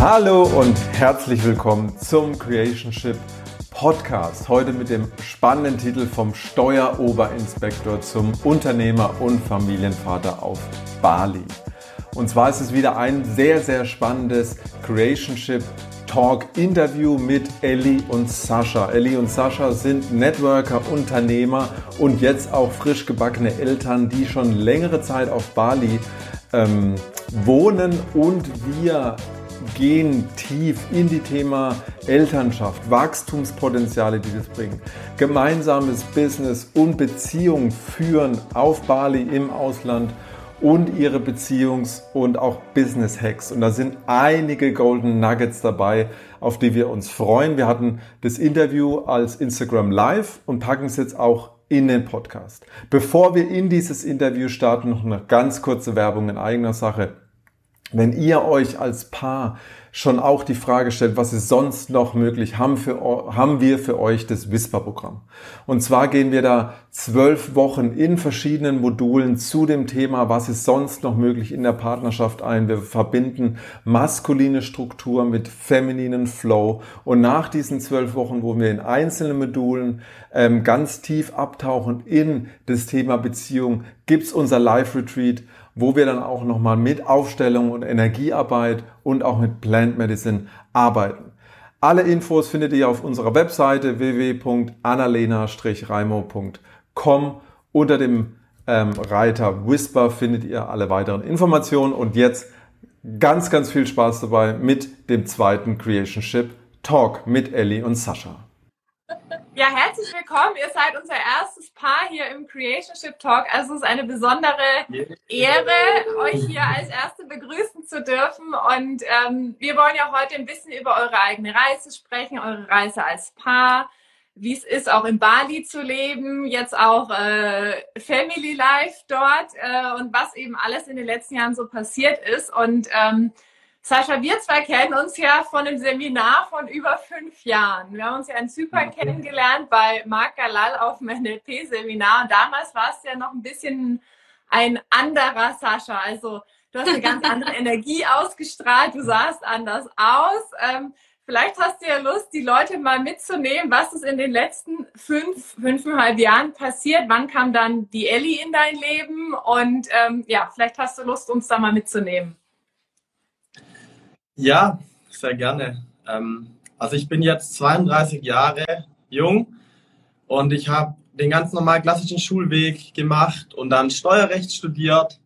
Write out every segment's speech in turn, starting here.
Hallo und herzlich willkommen zum Creationship Podcast. Heute mit dem spannenden Titel vom Steueroberinspektor zum Unternehmer und Familienvater auf Bali. Und zwar ist es wieder ein sehr, sehr spannendes Creationship Talk Interview mit Ellie und Sascha. Ellie und Sascha sind Networker, Unternehmer und jetzt auch frisch gebackene Eltern, die schon längere Zeit auf Bali ähm, wohnen und wir gehen tief in die Thema Elternschaft, Wachstumspotenziale, die das bringt, gemeinsames Business und Beziehung führen auf Bali im Ausland und ihre Beziehungs- und auch Business-Hacks. Und da sind einige Golden Nuggets dabei, auf die wir uns freuen. Wir hatten das Interview als Instagram Live und packen es jetzt auch in den Podcast. Bevor wir in dieses Interview starten, noch eine ganz kurze Werbung in eigener Sache. Wenn ihr euch als Paar schon auch die Frage stellt, was ist sonst noch möglich, haben, für, haben wir für euch das Whisper-Programm. Und zwar gehen wir da zwölf Wochen in verschiedenen Modulen zu dem Thema, was ist sonst noch möglich in der Partnerschaft ein. Wir verbinden maskuline Struktur mit femininen Flow. Und nach diesen zwölf Wochen, wo wir in einzelnen Modulen ähm, ganz tief abtauchen in das Thema Beziehung, gibt's unser Live-Retreat wo wir dann auch nochmal mit Aufstellung und Energiearbeit und auch mit Plant Medicine arbeiten. Alle Infos findet ihr auf unserer Webseite www.annalena-reimo.com. Unter dem ähm, Reiter Whisper findet ihr alle weiteren Informationen und jetzt ganz, ganz viel Spaß dabei mit dem zweiten Creationship Talk mit Ellie und Sascha. Ja, herzlich willkommen. Ihr seid unser erstes Paar hier im Creationship Talk. Also es ist eine besondere Ehre, euch hier als Erste begrüßen zu dürfen. Und ähm, wir wollen ja heute ein bisschen über eure eigene Reise sprechen, eure Reise als Paar, wie es ist, auch in Bali zu leben, jetzt auch äh, Family Life dort äh, und was eben alles in den letzten Jahren so passiert ist. Und ähm, Sascha, wir zwei kennen uns ja von einem Seminar von über fünf Jahren. Wir haben uns ja in Zypern okay. kennengelernt bei Marc Galal auf dem NLP-Seminar. Und damals war es ja noch ein bisschen ein anderer Sascha. Also du hast eine ganz andere Energie ausgestrahlt, du sahst anders aus. Ähm, vielleicht hast du ja Lust, die Leute mal mitzunehmen, was ist in den letzten fünf, fünfeinhalb Jahren passiert. Wann kam dann die Ellie in dein Leben? Und ähm, ja, vielleicht hast du Lust, uns da mal mitzunehmen. Ja, sehr gerne. Ähm, also ich bin jetzt 32 Jahre jung und ich habe den ganz normalen klassischen Schulweg gemacht und dann Steuerrecht studiert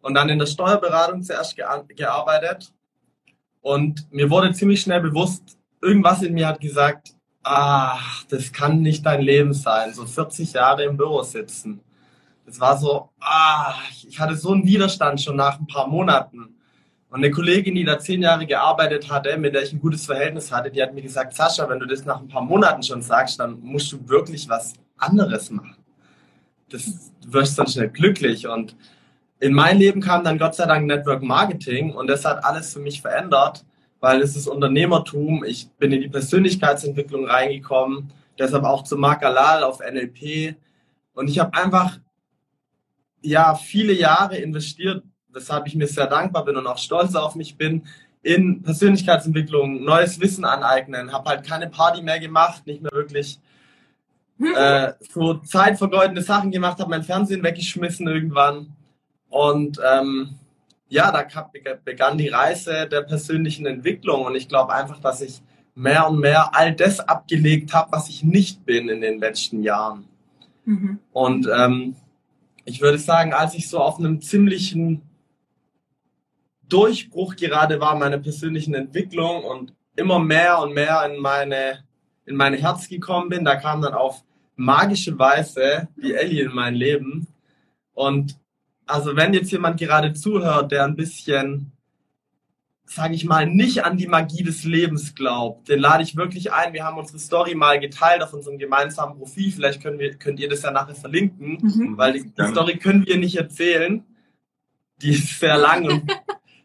und dann in der Steuerberatung zuerst gearbeitet. Und mir wurde ziemlich schnell bewusst, irgendwas in mir hat gesagt, ach, das kann nicht dein Leben sein, so 40 Jahre im Büro sitzen. Das war so, ah, ich hatte so einen Widerstand schon nach ein paar Monaten. Und eine Kollegin, die da zehn Jahre gearbeitet hatte, mit der ich ein gutes Verhältnis hatte, die hat mir gesagt, Sascha, wenn du das nach ein paar Monaten schon sagst, dann musst du wirklich was anderes machen. Das, du wirst dann schnell glücklich. Und in mein Leben kam dann Gott sei Dank Network Marketing und das hat alles für mich verändert, weil es ist Unternehmertum. Ich bin in die Persönlichkeitsentwicklung reingekommen, deshalb auch zu Marc Alal auf NLP. Und ich habe einfach ja viele Jahre investiert, weshalb ich mir sehr dankbar bin und auch stolz auf mich bin, in Persönlichkeitsentwicklung, neues Wissen aneignen, habe halt keine Party mehr gemacht, nicht mehr wirklich äh, so zeitvergeudende Sachen gemacht, habe mein Fernsehen weggeschmissen irgendwann und ähm, ja, da begann die Reise der persönlichen Entwicklung und ich glaube einfach, dass ich mehr und mehr all das abgelegt habe, was ich nicht bin in den letzten Jahren. Mhm. Und ähm, ich würde sagen, als ich so auf einem ziemlichen Durchbruch gerade war meiner persönlichen Entwicklung und immer mehr und mehr in meine, in mein Herz gekommen bin. Da kam dann auf magische Weise die Ellie in mein Leben. Und also wenn jetzt jemand gerade zuhört, der ein bisschen, sage ich mal, nicht an die Magie des Lebens glaubt, den lade ich wirklich ein. Wir haben unsere Story mal geteilt auf unserem gemeinsamen Profil. Vielleicht können wir, könnt ihr das ja nachher verlinken, mhm. weil die, die Story können wir nicht erzählen. Die ist sehr lang und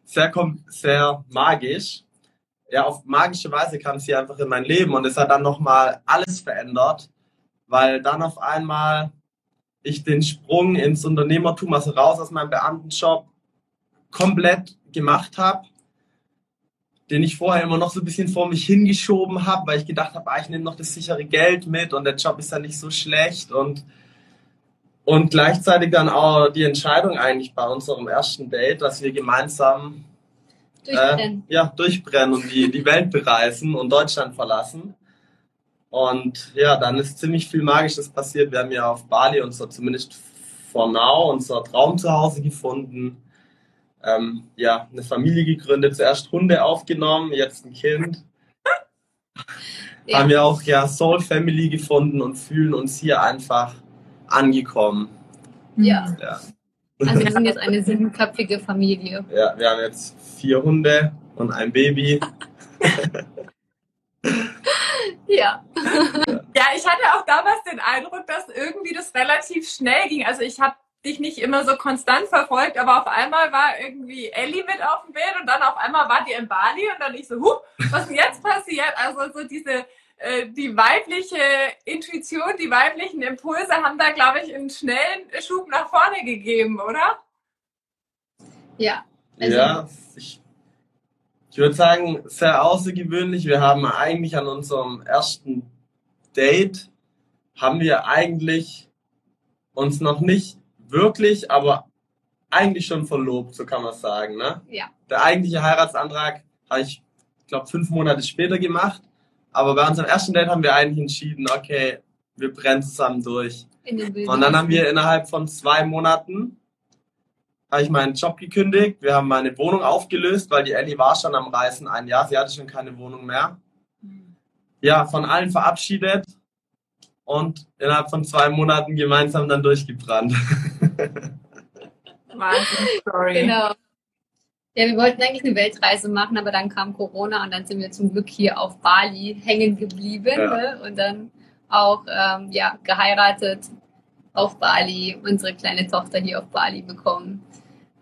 sehr, sehr magisch. Ja, auf magische Weise kam sie einfach in mein Leben und es hat dann nochmal alles verändert, weil dann auf einmal ich den Sprung ins Unternehmertum, also raus aus meinem Beamtenjob, komplett gemacht habe den ich vorher immer noch so ein bisschen vor mich hingeschoben habe, weil ich gedacht habe, ah, ich nehme noch das sichere Geld mit und der Job ist ja nicht so schlecht und und gleichzeitig dann auch die Entscheidung eigentlich bei unserem ersten Date, dass wir gemeinsam durchbrennen, äh, ja, durchbrennen und die, die Welt bereisen und Deutschland verlassen. Und ja, dann ist ziemlich viel Magisches passiert. Wir haben ja auf Bali unser, zumindest for now, unser Traum zu Hause gefunden ähm, ja, eine Familie gegründet, zuerst Hunde aufgenommen, jetzt ein Kind. Ja. Haben wir auch ja Soul Family gefunden und fühlen uns hier einfach angekommen. Ja. ja. Also wir sind jetzt eine siebenköpfige Familie. Ja, wir haben jetzt vier Hunde und ein Baby. ja. Ja, ich hatte auch damals den Eindruck, dass irgendwie das relativ schnell ging. Also ich habe dich nicht immer so konstant verfolgt, aber auf einmal war irgendwie Ellie mit auf dem Bild und dann auf einmal war die in Bali und dann ich so, huh, was ist denn jetzt passiert? Also so diese, die weibliche Intuition, die weiblichen Impulse haben da, glaube ich, einen schnellen Schub nach vorne gegeben, oder? Ja. Also ja, ich, ich würde sagen, sehr außergewöhnlich. Wir haben eigentlich an unserem ersten Date, haben wir eigentlich uns noch nicht wirklich, aber eigentlich schon verlobt, so kann man sagen. Ne? Ja. Der eigentliche Heiratsantrag habe ich, glaube fünf Monate später gemacht. Aber bei unserem ersten Date haben wir eigentlich entschieden, okay, wir brennen zusammen durch. Und dann haben wir innerhalb von zwei Monaten habe ich meinen Job gekündigt. Wir haben meine Wohnung aufgelöst, weil die Ellie war schon am Reisen ein Jahr. Sie hatte schon keine Wohnung mehr. Mhm. Ja, von allen verabschiedet und innerhalb von zwei Monaten gemeinsam dann durchgebrannt. Wahnsinn, sorry. Genau. Ja, wir wollten eigentlich eine Weltreise machen, aber dann kam Corona und dann sind wir zum Glück hier auf Bali hängen geblieben ja. ne? und dann auch ähm, ja, geheiratet auf Bali, unsere kleine Tochter hier auf Bali bekommen.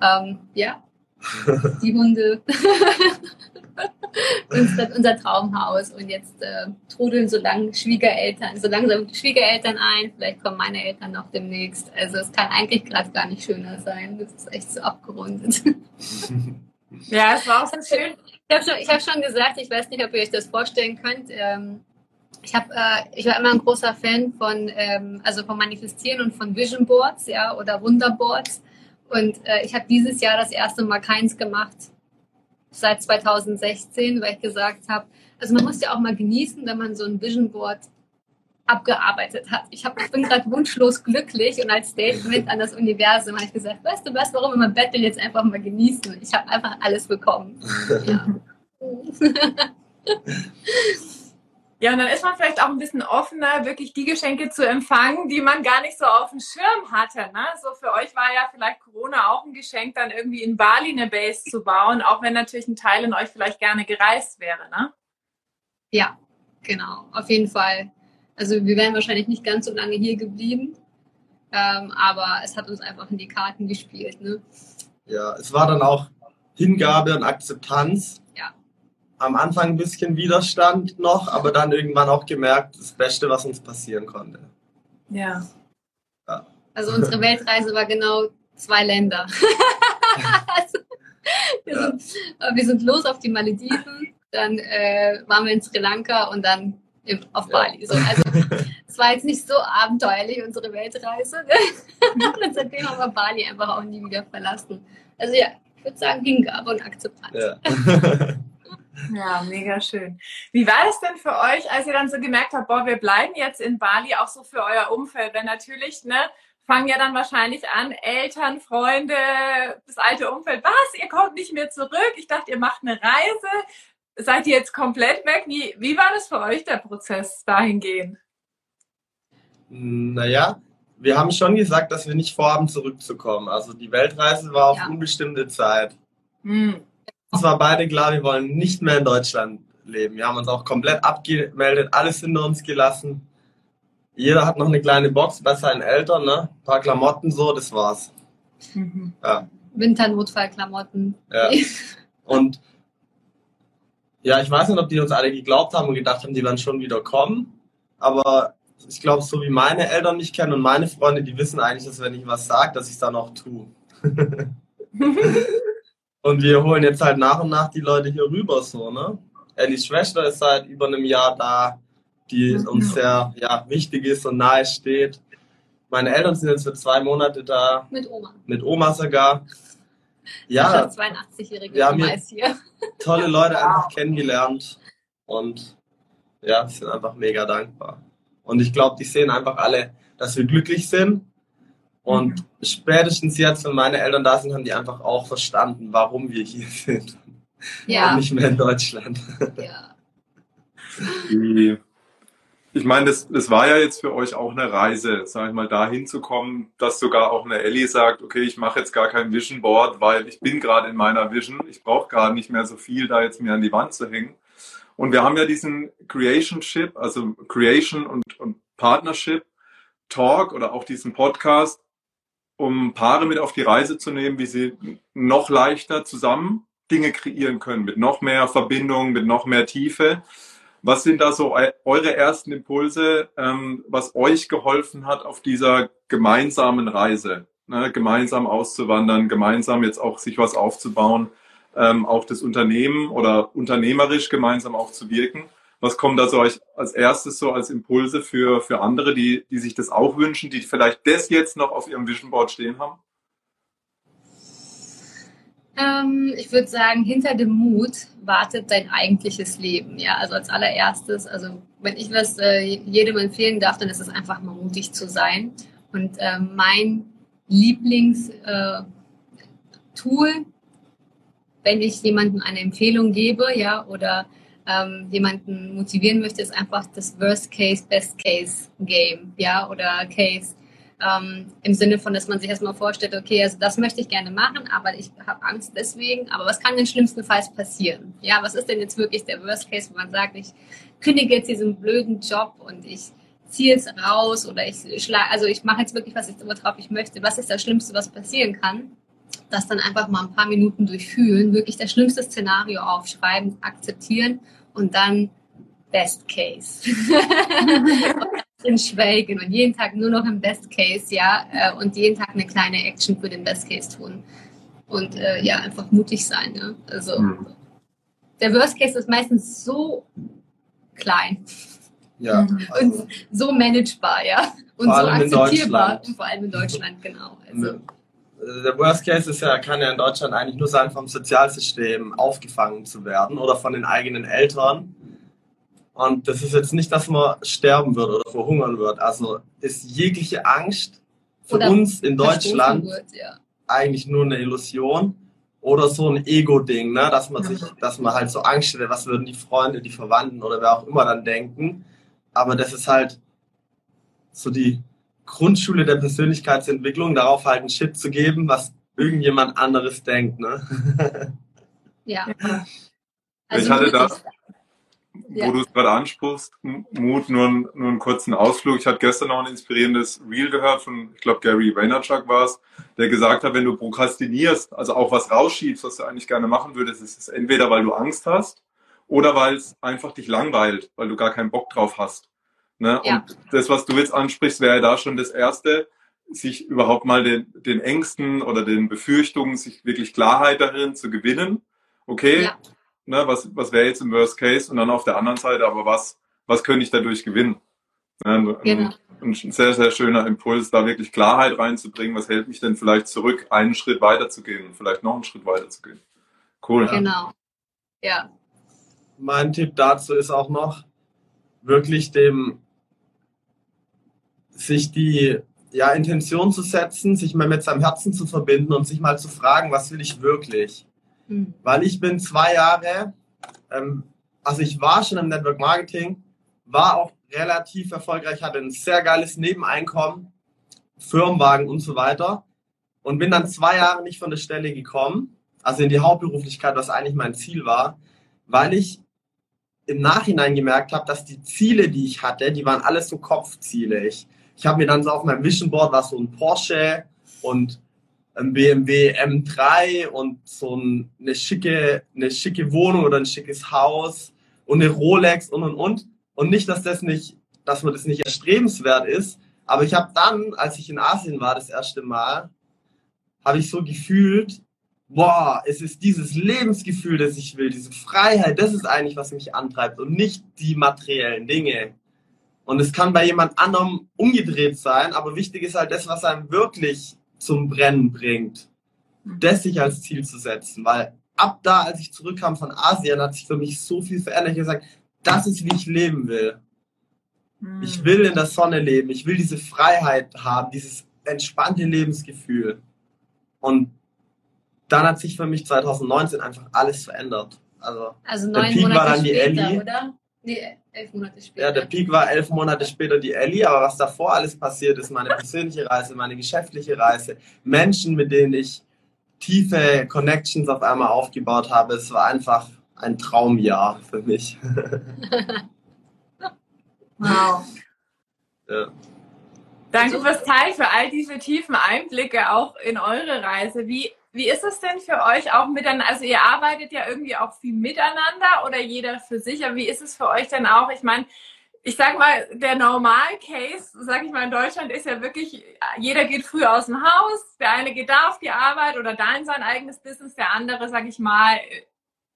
Ähm, ja, die Hunde. unser, unser Traumhaus. Und jetzt äh, trudeln so lang Schwiegereltern, so langsam Schwiegereltern ein. Vielleicht kommen meine Eltern noch demnächst. Also es kann eigentlich gerade gar nicht schöner sein. Das ist echt so abgerundet. Ja, es war auch so schön. Ich habe schon, hab schon gesagt, ich weiß nicht, ob ihr euch das vorstellen könnt. Ähm, ich, hab, äh, ich war immer ein großer Fan von, ähm, also von Manifestieren und von Vision Boards ja, oder Wunderboards. Und äh, ich habe dieses Jahr das erste Mal keins gemacht seit 2016, weil ich gesagt habe, also man muss ja auch mal genießen, wenn man so ein Vision Board abgearbeitet hat. Ich, hab, ich bin gerade wunschlos glücklich und als Statement an das Universum habe ich gesagt, weißt du was, warum immer betteln jetzt einfach mal genießen? Ich habe einfach alles bekommen. Ja. Ja, und dann ist man vielleicht auch ein bisschen offener, wirklich die Geschenke zu empfangen, die man gar nicht so auf dem Schirm hatte. Ne? So für euch war ja vielleicht Corona auch ein Geschenk, dann irgendwie in Bali eine Base zu bauen, auch wenn natürlich ein Teil in euch vielleicht gerne gereist wäre. Ne? Ja, genau, auf jeden Fall. Also wir wären wahrscheinlich nicht ganz so lange hier geblieben, ähm, aber es hat uns einfach in die Karten gespielt. Ne? Ja, es war dann auch Hingabe und Akzeptanz am Anfang ein bisschen Widerstand noch, aber dann irgendwann auch gemerkt, das Beste, was uns passieren konnte. Ja. ja. Also unsere Weltreise war genau zwei Länder. also, wir, ja. sind, wir, sind, los auf die Malediven, dann äh, waren wir in Sri Lanka und dann auf Bali. So, also es war jetzt nicht so abenteuerlich, unsere Weltreise. und seitdem haben wir Bali einfach auch nie wieder verlassen. Also ja, ich würde sagen, Hingabe und Akzeptanz. Ja. Mega schön. Wie war das denn für euch, als ihr dann so gemerkt habt, boah, wir bleiben jetzt in Bali, auch so für euer Umfeld? Denn natürlich, ne, fangen ja dann wahrscheinlich an, Eltern, Freunde, das alte Umfeld, was, ihr kommt nicht mehr zurück? Ich dachte, ihr macht eine Reise. Seid ihr jetzt komplett weg? Wie, wie war das für euch, der Prozess dahingehend? Naja, wir haben schon gesagt, dass wir nicht vorhaben, zurückzukommen. Also die Weltreise war auf ja. unbestimmte Zeit. Hm uns war beide klar, wir wollen nicht mehr in Deutschland leben. Wir haben uns auch komplett abgemeldet, alles hinter uns gelassen. Jeder hat noch eine kleine Box bei seinen Eltern, ne? Ein paar Klamotten so, das war's. Mhm. Ja. Winternotfallklamotten. Ja. Und ja, ich weiß nicht, ob die uns alle geglaubt haben und gedacht haben, die werden schon wieder kommen. Aber ich glaube, so wie meine Eltern mich kennen und meine Freunde, die wissen eigentlich, dass wenn ich was sage, dass ich es dann auch tue. Und wir holen jetzt halt nach und nach die Leute hier rüber, so, ne? Ellis Schwester ist seit über einem Jahr da, die uns sehr ja, wichtig ist und nahe steht. Meine Eltern sind jetzt für zwei Monate da. Mit Oma. Mit Oma sogar. Ja. 82-jährige Oma ist hier. Tolle Leute einfach kennengelernt und ja, sind einfach mega dankbar. Und ich glaube, die sehen einfach alle, dass wir glücklich sind. Und mhm. spätestens jetzt, wenn meine Eltern da sind, haben die einfach auch verstanden, warum wir hier sind. Ja. Und nicht mehr in Deutschland. Ja. Ich meine, das, das war ja jetzt für euch auch eine Reise, sag ich mal, da hinzukommen, dass sogar auch eine Ellie sagt, okay, ich mache jetzt gar kein Vision Board, weil ich bin gerade in meiner Vision, ich brauche gerade nicht mehr so viel, da jetzt mir an die Wand zu hängen. Und wir haben ja diesen Creationship, also Creation und, und Partnership Talk oder auch diesen Podcast, um Paare mit auf die Reise zu nehmen, wie sie noch leichter zusammen Dinge kreieren können, mit noch mehr Verbindung, mit noch mehr Tiefe. Was sind da so eure ersten Impulse, ähm, was euch geholfen hat auf dieser gemeinsamen Reise? Ne, gemeinsam auszuwandern, gemeinsam jetzt auch sich was aufzubauen, ähm, auch das Unternehmen oder unternehmerisch gemeinsam auch zu wirken. Was kommt da so euch als erstes so als Impulse für, für andere, die, die sich das auch wünschen, die vielleicht das jetzt noch auf ihrem Vision Board stehen haben? Ähm, ich würde sagen, hinter dem Mut wartet dein eigentliches Leben. Ja, also als allererstes, also wenn ich was äh, jedem empfehlen darf, dann ist es einfach mal mutig zu sein. Und äh, mein Lieblingstool, wenn ich jemandem eine Empfehlung gebe, ja, oder ähm, jemanden motivieren möchte, ist einfach das Worst Case, Best Case Game, ja, oder Case. Ähm, Im Sinne von, dass man sich erstmal vorstellt, okay, also das möchte ich gerne machen, aber ich habe Angst deswegen. Aber was kann denn schlimmstenfalls passieren? Ja, was ist denn jetzt wirklich der Worst Case, wo man sagt, ich kündige jetzt diesen blöden Job und ich ziehe es raus oder ich schlage, also ich mache jetzt wirklich, was ich, worauf ich möchte. Was ist das Schlimmste, was passieren kann? Das dann einfach mal ein paar Minuten durchfühlen, wirklich das schlimmste Szenario aufschreiben, akzeptieren und dann Best Case. drin schwelgen und jeden Tag nur noch im Best Case, ja, äh, und jeden Tag eine kleine Action für den Best Case tun. Und äh, ja, einfach mutig sein, ja. Also mhm. der Worst Case ist meistens so klein. Ja. Mhm. Also und so managebar, ja. Und so akzeptierbar. Und vor allem in Deutschland, genau. Also. Der Worst Case ist ja, kann ja in Deutschland eigentlich nur sein, vom Sozialsystem aufgefangen zu werden oder von den eigenen Eltern und das ist jetzt nicht, dass man sterben wird oder verhungern wird. Also ist jegliche Angst für oder uns in Deutschland wird, ja. eigentlich nur eine Illusion oder so ein Ego-Ding, ne? dass man sich, dass man halt so Angst hätte, was würden die Freunde, die Verwandten oder wer auch immer dann denken. Aber das ist halt so die Grundschule der Persönlichkeitsentwicklung, darauf halt einen Shit zu geben, was irgendjemand anderes denkt. Ne? ja. Also ich hatte da, ja. wo du es gerade ansprichst, Mut, nur, ein, nur einen kurzen Ausflug. Ich hatte gestern noch ein inspirierendes Reel gehört von, ich glaube, Gary Vaynerchuk war es, der gesagt hat, wenn du prokrastinierst, also auch was rausschiebst, was du eigentlich gerne machen würdest, ist es entweder, weil du Angst hast oder weil es einfach dich langweilt, weil du gar keinen Bock drauf hast. Ne? Ja. Und das, was du jetzt ansprichst, wäre da schon das Erste, sich überhaupt mal den, den Ängsten oder den Befürchtungen, sich wirklich Klarheit darin zu gewinnen. Okay, ja ne, was, was wäre jetzt im Worst Case und dann auf der anderen Seite, aber was, was könnte ich dadurch gewinnen? Ne, genau. Ein, ein sehr, sehr schöner Impuls, da wirklich Klarheit reinzubringen, was hält mich denn vielleicht zurück, einen Schritt weiter zu gehen, vielleicht noch einen Schritt weiter zu gehen. Cool. Genau. Ja. Mein Tipp dazu ist auch noch, wirklich dem, sich die ja, Intention zu setzen, sich mal mit seinem Herzen zu verbinden und sich mal zu fragen, was will ich wirklich? Mhm. Weil ich bin zwei Jahre, ähm, also ich war schon im Network Marketing, war auch relativ erfolgreich, hatte ein sehr geiles Nebeneinkommen, Firmenwagen und so weiter und bin dann zwei Jahre nicht von der Stelle gekommen, also in die Hauptberuflichkeit, was eigentlich mein Ziel war, weil ich im Nachhinein gemerkt habe, dass die Ziele, die ich hatte, die waren alles so Kopfziele. Ich, ich habe mir dann so auf meinem Vision Board war so ein Porsche und ein BMW M3 und so eine schicke, eine schicke Wohnung oder ein schickes Haus und eine Rolex und und und. Und nicht, dass das nicht, dass man das nicht erstrebenswert ist. Aber ich habe dann, als ich in Asien war, das erste Mal, habe ich so gefühlt, boah, es ist dieses Lebensgefühl, das ich will, diese Freiheit, das ist eigentlich, was mich antreibt und nicht die materiellen Dinge. Und es kann bei jemand anderem umgedreht sein, aber wichtig ist halt das, was einem wirklich zum Brennen bringt, das sich als Ziel zu setzen, weil ab da, als ich zurückkam von Asien, hat sich für mich so viel verändert. Ich habe gesagt, das ist, wie ich leben will. Hm. Ich will in der Sonne leben. Ich will diese Freiheit haben, dieses entspannte Lebensgefühl. Und dann hat sich für mich 2019 einfach alles verändert. Also, also der Peak Monate war dann die später, Ellie. Oder? Nee, elf Monate später. Ja, der Peak war elf Monate später die Ellie, aber was davor alles passiert ist, meine persönliche Reise, meine geschäftliche Reise, Menschen, mit denen ich tiefe Connections auf einmal aufgebaut habe, es war einfach ein Traumjahr für mich. wow. Ja. Danke fürs Teilen, für all diese tiefen Einblicke auch in eure Reise. Wie, wie ist es denn für euch auch miteinander? Also ihr arbeitet ja irgendwie auch viel miteinander oder jeder für sich. Aber wie ist es für euch denn auch? Ich meine, ich sag mal, der Normal-Case, sag ich mal, in Deutschland ist ja wirklich, jeder geht früh aus dem Haus, der eine geht da auf die Arbeit oder da in sein eigenes Business, der andere, sag ich mal,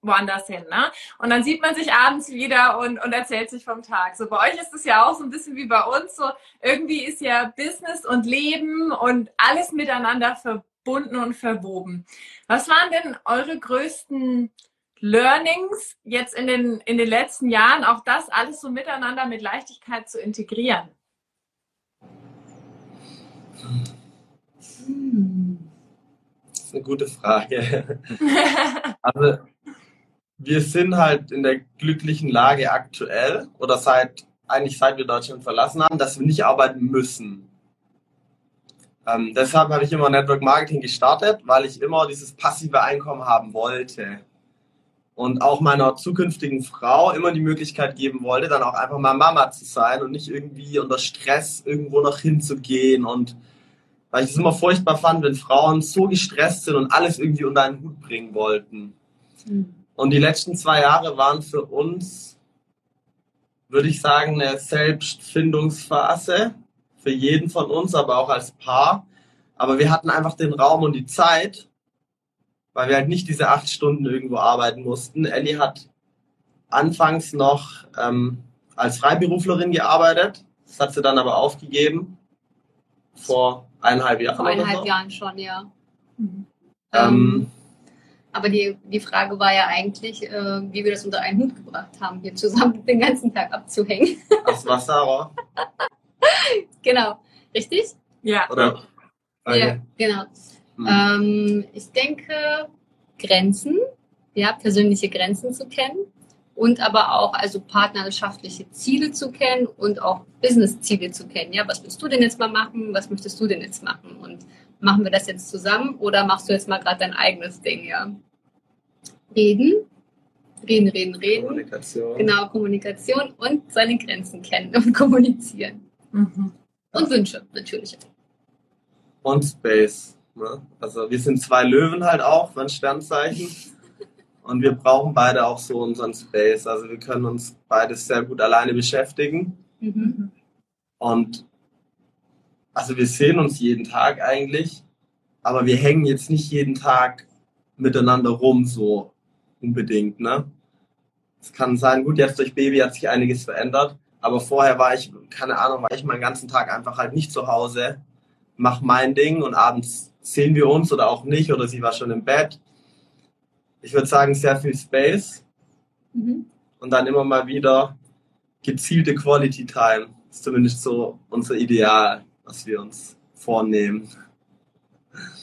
woanders hin. Ne? Und dann sieht man sich abends wieder und, und erzählt sich vom Tag. So bei euch ist es ja auch so ein bisschen wie bei uns. So irgendwie ist ja Business und Leben und alles miteinander verbunden und verwoben. Was waren denn eure größten Learnings jetzt in den, in den letzten Jahren, auch das alles so miteinander mit Leichtigkeit zu integrieren? Das ist eine gute Frage. also wir sind halt in der glücklichen Lage aktuell oder seit eigentlich seit wir Deutschland verlassen haben, dass wir nicht arbeiten müssen. Ähm, deshalb habe ich immer Network Marketing gestartet, weil ich immer dieses passive Einkommen haben wollte. Und auch meiner zukünftigen Frau immer die Möglichkeit geben wollte, dann auch einfach mal Mama zu sein und nicht irgendwie unter Stress irgendwo noch hinzugehen. Und weil ich es immer furchtbar fand, wenn Frauen so gestresst sind und alles irgendwie unter einen Hut bringen wollten. Mhm. Und die letzten zwei Jahre waren für uns, würde ich sagen, eine Selbstfindungsphase für jeden von uns, aber auch als Paar. Aber wir hatten einfach den Raum und die Zeit, weil wir halt nicht diese acht Stunden irgendwo arbeiten mussten. Ellie hat anfangs noch ähm, als Freiberuflerin gearbeitet. Das hat sie dann aber aufgegeben. Vor eineinhalb Jahren. Vor eineinhalb so. Jahren schon, ja. Mhm. Ähm, aber die, die Frage war ja eigentlich, äh, wie wir das unter einen Hut gebracht haben, hier zusammen den ganzen Tag abzuhängen. Das war Sarah. genau. Richtig? Ja. Oder? Okay. Ja, genau. Hm. Ähm, ich denke, Grenzen, ja, persönliche Grenzen zu kennen und aber auch also partnerschaftliche Ziele zu kennen und auch Business-Ziele zu kennen. Ja, was willst du denn jetzt mal machen? Was möchtest du denn jetzt machen? Und machen wir das jetzt zusammen oder machst du jetzt mal gerade dein eigenes Ding, ja? Reden, reden, reden, reden. Kommunikation. Genau, Kommunikation und seine Grenzen kennen und kommunizieren. Mhm. Und Wünsche, natürlich. Und Space. Ne? Also wir sind zwei Löwen halt auch, ein Sternzeichen. Und wir brauchen beide auch so unseren Space. Also wir können uns beide sehr gut alleine beschäftigen. Mhm. Und also wir sehen uns jeden Tag eigentlich, aber wir hängen jetzt nicht jeden Tag miteinander rum, so unbedingt, ne? Es kann sein, gut, jetzt durch Baby hat sich einiges verändert, aber vorher war ich, keine Ahnung, war ich meinen ganzen Tag einfach halt nicht zu Hause, mach mein Ding und abends sehen wir uns oder auch nicht oder sie war schon im Bett. Ich würde sagen, sehr viel Space mhm. und dann immer mal wieder gezielte Quality Time. Das ist zumindest so unser Ideal was wir uns vornehmen.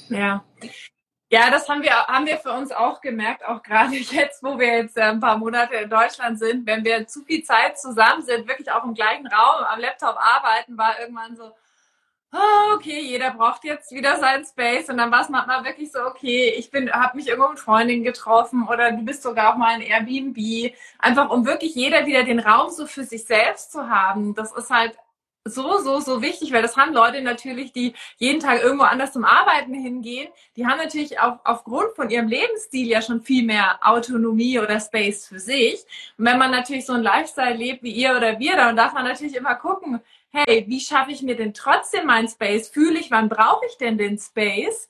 Ja. Ja, das haben wir, haben wir für uns auch gemerkt, auch gerade jetzt, wo wir jetzt äh, ein paar Monate in Deutschland sind, wenn wir zu viel Zeit zusammen sind, wirklich auch im gleichen Raum am Laptop arbeiten, war irgendwann so, oh, okay, jeder braucht jetzt wieder seinen Space. Und dann war es manchmal wirklich so, okay, ich bin, habe mich irgendwo mit Freundinnen getroffen oder du bist sogar auch mal in Airbnb, einfach um wirklich jeder wieder den Raum so für sich selbst zu haben. Das ist halt so, so, so wichtig, weil das haben Leute natürlich, die jeden Tag irgendwo anders zum Arbeiten hingehen, die haben natürlich auch aufgrund von ihrem Lebensstil ja schon viel mehr Autonomie oder Space für sich. Und wenn man natürlich so ein Lifestyle lebt wie ihr oder wir, dann darf man natürlich immer gucken, hey, wie schaffe ich mir denn trotzdem meinen Space? Fühle ich, wann brauche ich denn den Space?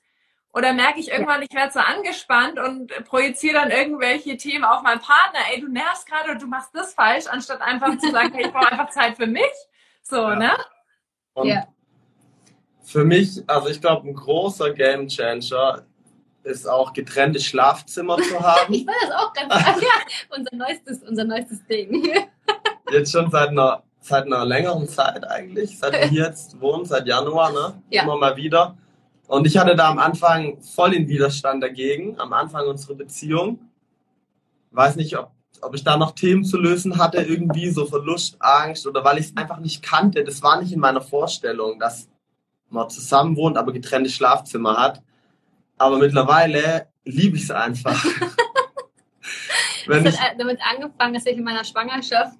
Oder merke ich irgendwann, ich werde so angespannt und projiziere dann irgendwelche Themen auf meinen Partner. Ey, du nervst gerade und du machst das falsch, anstatt einfach zu sagen, hey, ich brauche einfach Zeit für mich. So, ja. ne? Und ja. für mich, also ich glaube, ein großer Game Changer ist auch getrennte Schlafzimmer zu haben. ich war das auch ganz ja, unser neuestes, unser neuestes Ding. Jetzt schon seit einer, seit einer längeren Zeit eigentlich, seit wir hier jetzt wohnen, seit Januar, ne? Ja. Immer mal wieder. Und ich hatte da am Anfang voll den Widerstand dagegen, am Anfang unserer Beziehung. Weiß nicht, ob, ob ich da noch Themen zu lösen hatte, irgendwie so Verlust, Angst oder weil ich es einfach nicht kannte. Das war nicht in meiner Vorstellung, dass man zusammen wohnt, aber getrennte Schlafzimmer hat. Aber mittlerweile liebe ich es einfach. Wenn es hat damit angefangen, dass ich in meiner Schwangerschaft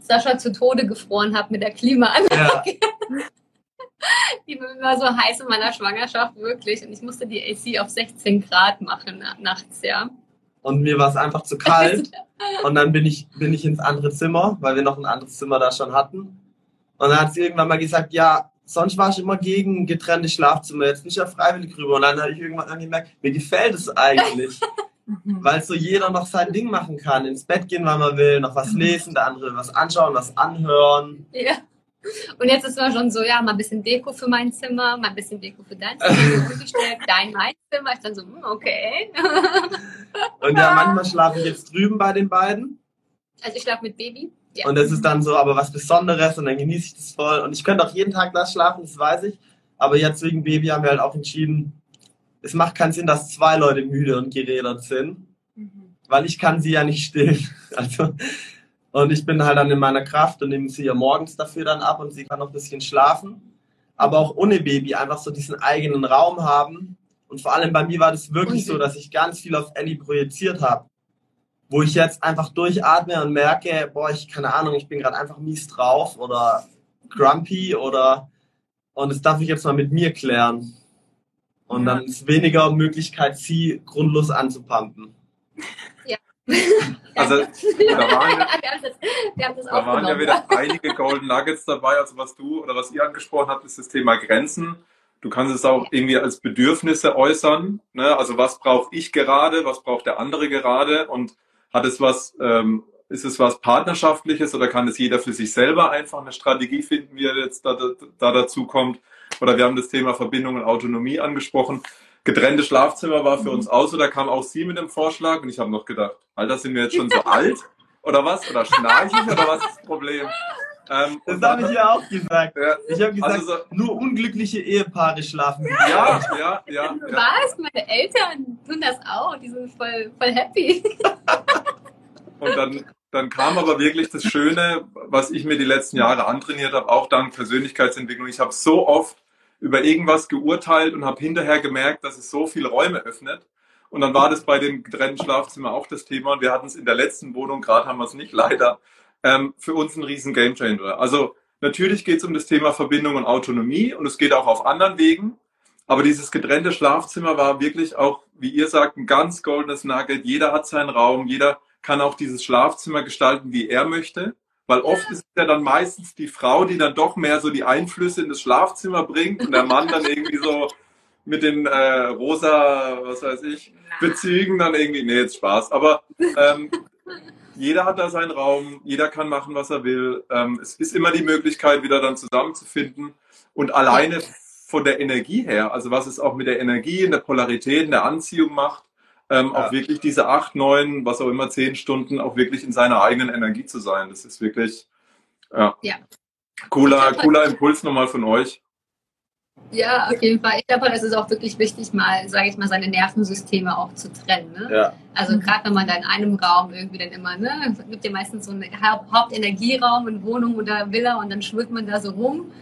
Sascha zu Tode gefroren habe mit der Klimaanlage. Ja. Die war so heiß in meiner Schwangerschaft, wirklich. Und ich musste die AC auf 16 Grad machen nachts, ja. Und mir war es einfach zu kalt. und dann bin ich, bin ich ins andere Zimmer, weil wir noch ein anderes Zimmer da schon hatten. Und dann hat sie irgendwann mal gesagt, ja, sonst war ich immer gegen getrennte Schlafzimmer, jetzt nicht ja freiwillig rüber. Und dann habe ich irgendwann gemerkt, mir gefällt es eigentlich. weil so jeder noch sein Ding machen kann. Ins Bett gehen, wann man will, noch was lesen, der andere was anschauen, was anhören. Ja. Und jetzt ist es schon so, ja, mal ein bisschen Deko für mein Zimmer, mal ein bisschen Deko für dein Zimmer dein mein Zimmer. Ich dann so, hm, okay. Und ja, manchmal schlafe ich jetzt drüben bei den beiden. Also ich schlafe mit Baby. Ja. Und das ist dann so, aber was Besonderes und dann genieße ich das voll. Und ich könnte auch jeden Tag das schlafen, das weiß ich. Aber jetzt wegen Baby haben wir halt auch entschieden, es macht keinen Sinn, dass zwei Leute müde und gerädert sind, mhm. weil ich kann sie ja nicht stillen. Also und ich bin halt dann in meiner Kraft und nehme sie ja morgens dafür dann ab und sie kann noch ein bisschen schlafen. Aber auch ohne Baby einfach so diesen eigenen Raum haben. Und vor allem bei mir war das wirklich so, dass ich ganz viel auf Ellie projiziert habe. Wo ich jetzt einfach durchatme und merke, boah, ich keine Ahnung, ich bin gerade einfach mies drauf oder grumpy oder und das darf ich jetzt mal mit mir klären. Und dann ist weniger Möglichkeit, sie grundlos anzupumpen. Also da waren, wir, da waren ja wieder einige Golden Nuggets dabei. Also was du oder was ihr angesprochen habt, ist das Thema Grenzen. Du kannst es auch irgendwie als Bedürfnisse äußern. Ne? Also was brauche ich gerade, was braucht der andere gerade und hat es was, ähm, ist es was Partnerschaftliches oder kann es jeder für sich selber einfach eine Strategie finden, wie er jetzt da, da, da dazu kommt? Oder wir haben das Thema Verbindung und Autonomie angesprochen getrennte Schlafzimmer war für uns aus, so da kam auch sie mit dem Vorschlag und ich habe noch gedacht, Alter, sind wir jetzt schon so alt oder was? Oder schnarchig oder was ist das Problem? Ähm, das habe ich ja auch gesagt. Ja. Ich habe gesagt, also so, nur unglückliche Ehepaare schlafen. Ja, ja, ja. ja. Was? Meine Eltern tun das auch. Die sind voll, voll happy. Und dann, dann kam aber wirklich das Schöne, was ich mir die letzten Jahre antrainiert habe, auch dank Persönlichkeitsentwicklung. Ich habe so oft über irgendwas geurteilt und habe hinterher gemerkt, dass es so viele Räume öffnet. Und dann war das bei dem getrennten Schlafzimmer auch das Thema. Und wir hatten es in der letzten Wohnung, gerade haben wir es nicht leider, ähm, für uns ein riesen Gamechanger. Also natürlich geht es um das Thema Verbindung und Autonomie und es geht auch auf anderen Wegen. Aber dieses getrennte Schlafzimmer war wirklich auch, wie ihr sagt, ein ganz goldenes Nugget. Jeder hat seinen Raum, jeder kann auch dieses Schlafzimmer gestalten, wie er möchte. Weil oft ist es ja dann meistens die Frau, die dann doch mehr so die Einflüsse in das Schlafzimmer bringt und der Mann dann irgendwie so mit den äh, rosa, was weiß ich, Bezügen dann irgendwie, nee, jetzt Spaß. Aber ähm, jeder hat da seinen Raum, jeder kann machen, was er will. Ähm, es ist immer die Möglichkeit, wieder dann zusammenzufinden. Und alleine von der Energie her, also was es auch mit der Energie, in der Polarität, in der Anziehung macht, ähm, ja. auch wirklich diese acht, neun, was auch immer, zehn Stunden auch wirklich in seiner eigenen Energie zu sein. Das ist wirklich ja. ja. Cooler, cooler Impuls nochmal von euch. Ja, auf jeden Fall. Ich glaube, es ist auch wirklich wichtig, mal, sage ich mal, seine Nervensysteme auch zu trennen. Ne? Ja. Also gerade wenn man da in einem Raum irgendwie dann immer, ne, es gibt ja meistens so einen Hauptenergieraum in Wohnung oder Villa und dann schwirrt man da so rum.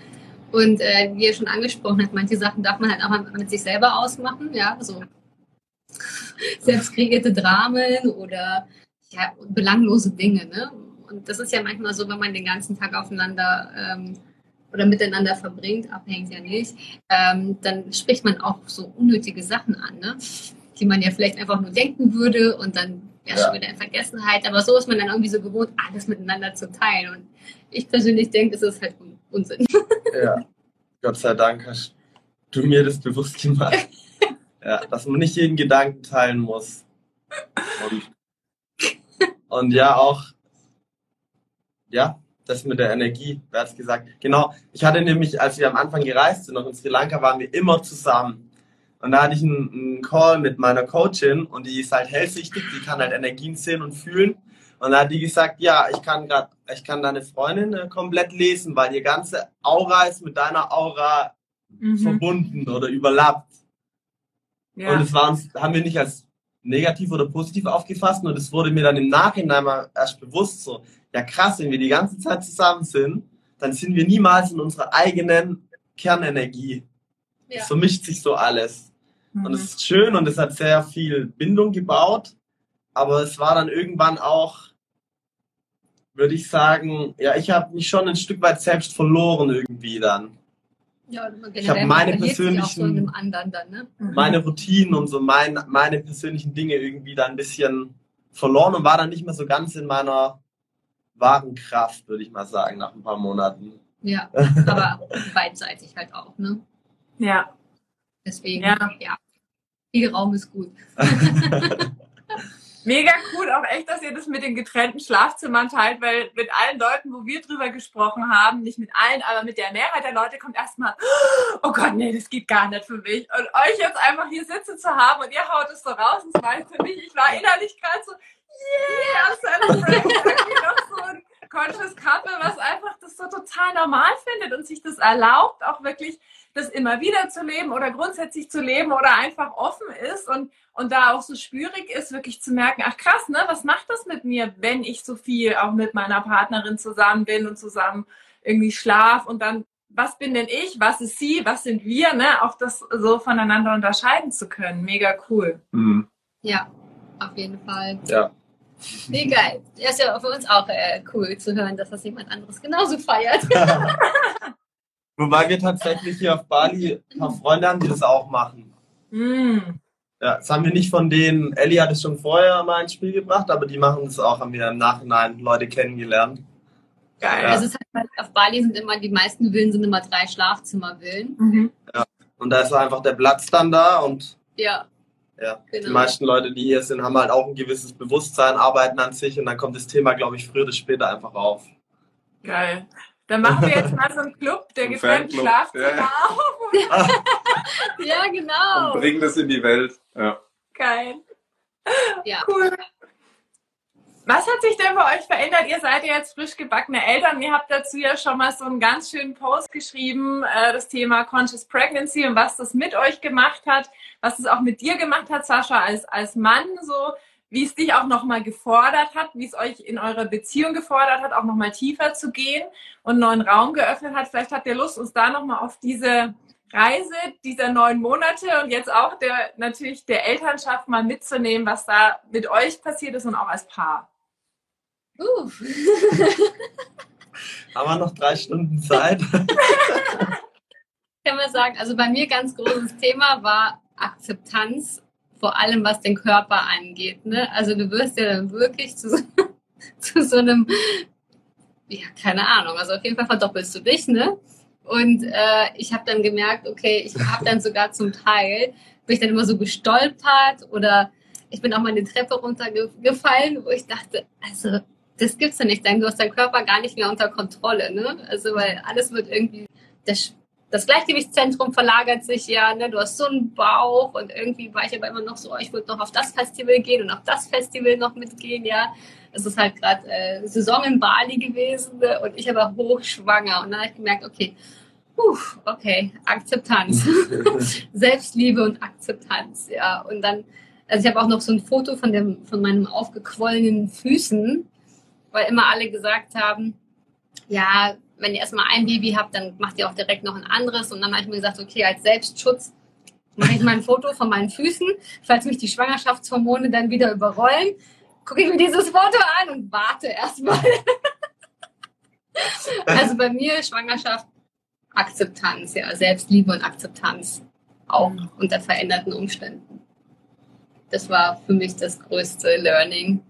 Und äh, wie ihr schon angesprochen habt, manche Sachen darf man halt auch mit sich selber ausmachen, ja, so selbst kreierte Dramen oder ja, belanglose Dinge. Ne? Und das ist ja manchmal so, wenn man den ganzen Tag aufeinander ähm, oder miteinander verbringt, abhängt ja nicht, ähm, dann spricht man auch so unnötige Sachen an, ne? die man ja vielleicht einfach nur denken würde und dann wäre ja. schon wieder in Vergessenheit. Aber so ist man dann irgendwie so gewohnt, alles miteinander zu teilen. Und ich persönlich denke, das ist halt Unsinn. Ja, Gott sei Dank hast du mir das bewusst gemacht. Ja, dass man nicht jeden Gedanken teilen muss. Und, und ja, auch, ja, das mit der Energie, wer hat gesagt? Genau, ich hatte nämlich, als wir am Anfang gereist sind, noch in Sri Lanka, waren wir immer zusammen. Und da hatte ich einen, einen Call mit meiner Coachin und die ist halt hellsichtig, die kann halt Energien sehen und fühlen. Und da hat die gesagt, ja, ich kann gerade, ich kann deine Freundin äh, komplett lesen, weil ihr ganze Aura ist mit deiner Aura mhm. verbunden oder überlappt. Ja. Und das war uns, haben wir nicht als negativ oder positiv aufgefasst und es wurde mir dann im Nachhinein mal erst bewusst so, ja krass, wenn wir die ganze Zeit zusammen sind, dann sind wir niemals in unserer eigenen Kernenergie. Ja. Es vermischt sich so alles. Mhm. Und es ist schön und es hat sehr viel Bindung gebaut, aber es war dann irgendwann auch, würde ich sagen, ja, ich habe mich schon ein Stück weit selbst verloren irgendwie dann. Ja, ich habe meine persönlichen, so dann, ne? Mhm. meine Routinen und so mein, meine persönlichen Dinge irgendwie dann ein bisschen verloren und war dann nicht mehr so ganz in meiner wahren Kraft, würde ich mal sagen, nach ein paar Monaten. Ja, aber beidseitig halt auch, ne? Ja. Deswegen, ja, ja. viel Raum ist gut. Mega cool, auch echt, dass ihr das mit den getrennten Schlafzimmern teilt, weil mit allen Leuten, wo wir drüber gesprochen haben, nicht mit allen, aber mit der Mehrheit der Leute kommt erstmal, oh Gott, nee, das geht gar nicht für mich. Und euch jetzt einfach hier sitzen zu haben und ihr haut es so raus, das war für mich, ich war innerlich gerade so, yeah, celebrate, noch so ein Conscious Couple, was einfach das so total normal findet und sich das erlaubt, auch wirklich das immer wieder zu leben oder grundsätzlich zu leben oder einfach offen ist und, und da auch so spürig ist, wirklich zu merken, ach krass, ne, was macht das mit mir, wenn ich so viel auch mit meiner Partnerin zusammen bin und zusammen irgendwie schlaf und dann, was bin denn ich, was ist sie, was sind wir, ne, auch das so voneinander unterscheiden zu können. Mega cool. Mhm. Ja, auf jeden Fall. Ja. Wie geil. Das ist ja für uns auch äh, cool zu hören, dass das jemand anderes genauso feiert. Wobei wir tatsächlich hier auf Bali ein paar Freunde haben, die das auch machen. Mm. Ja, das haben wir nicht von denen. Ellie hat es schon vorher mal ins Spiel gebracht, aber die machen das auch, haben wir im Nachhinein Leute kennengelernt. Geil. Ja. Also es halt, auf Bali sind immer, die meisten Villen sind immer drei Schlafzimmervillen. Mhm. Ja. Und da ist einfach der Platz dann da und ja. Ja, genau. die meisten Leute, die hier sind, haben halt auch ein gewisses Bewusstsein, arbeiten an sich und dann kommt das Thema, glaube ich, früher oder später einfach auf. Geil. Dann machen wir jetzt mal so einen Club, der getrennten Schlafzimmer ja. auf. ja, genau. Und bringen das in die Welt. Ja. Geil. Ja. Cool. Was hat sich denn bei euch verändert? Ihr seid ja jetzt frisch gebackene Eltern. Ihr habt dazu ja schon mal so einen ganz schönen Post geschrieben, äh, das Thema Conscious Pregnancy und was das mit euch gemacht hat, was es auch mit dir gemacht hat, Sascha, als, als Mann so wie es dich auch nochmal gefordert hat, wie es euch in eurer Beziehung gefordert hat, auch nochmal tiefer zu gehen und neuen Raum geöffnet hat. Vielleicht habt ihr Lust, uns da nochmal auf diese Reise dieser neun Monate und jetzt auch der natürlich der Elternschaft mal mitzunehmen, was da mit euch passiert ist und auch als Paar. Uh. Haben wir noch drei Stunden Zeit? Kann man sagen, also bei mir ganz großes Thema war Akzeptanz vor allem was den Körper angeht. Ne? Also du wirst ja dann wirklich zu, zu so einem, ja, keine Ahnung, also auf jeden Fall verdoppelst du dich, ne? Und äh, ich habe dann gemerkt, okay, ich habe dann sogar zum Teil, bin ich dann immer so gestolpert oder ich bin auch mal eine Treppe runtergefallen, wo ich dachte, also das gibt's ja nicht, du hast deinen Körper gar nicht mehr unter Kontrolle, ne? Also weil alles wird irgendwie, der das Gleichgewichtszentrum verlagert sich ja, ne? du hast so einen Bauch und irgendwie war ich aber immer noch so, oh, ich würde noch auf das Festival gehen und auf das Festival noch mitgehen, ja. Es ist halt gerade äh, Saison in Bali gewesen ne? und ich aber hochschwanger und dann habe ich gemerkt, okay, puh, okay, Akzeptanz, Selbstliebe und Akzeptanz, ja. Und dann, also ich habe auch noch so ein Foto von dem, von meinem aufgequollenen Füßen, weil immer alle gesagt haben, ja, wenn ihr erstmal ein Baby habt, dann macht ihr auch direkt noch ein anderes. Und dann habe ich mir gesagt, okay, als Selbstschutz mache ich mal ein Foto von meinen Füßen. Falls mich die Schwangerschaftshormone dann wieder überrollen, gucke ich mir dieses Foto an und warte erstmal. also bei mir Schwangerschaft, Akzeptanz, ja, Selbstliebe und Akzeptanz auch unter veränderten Umständen. Das war für mich das größte Learning.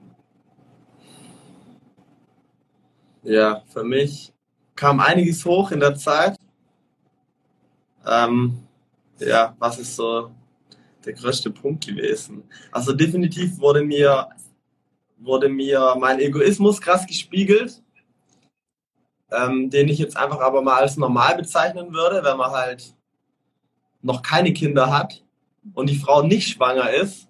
Ja, für mich kam einiges hoch in der Zeit. Ähm, ja, was ist so der größte Punkt gewesen. Also definitiv wurde mir, wurde mir mein Egoismus krass gespiegelt, ähm, den ich jetzt einfach aber mal als normal bezeichnen würde, wenn man halt noch keine Kinder hat und die Frau nicht schwanger ist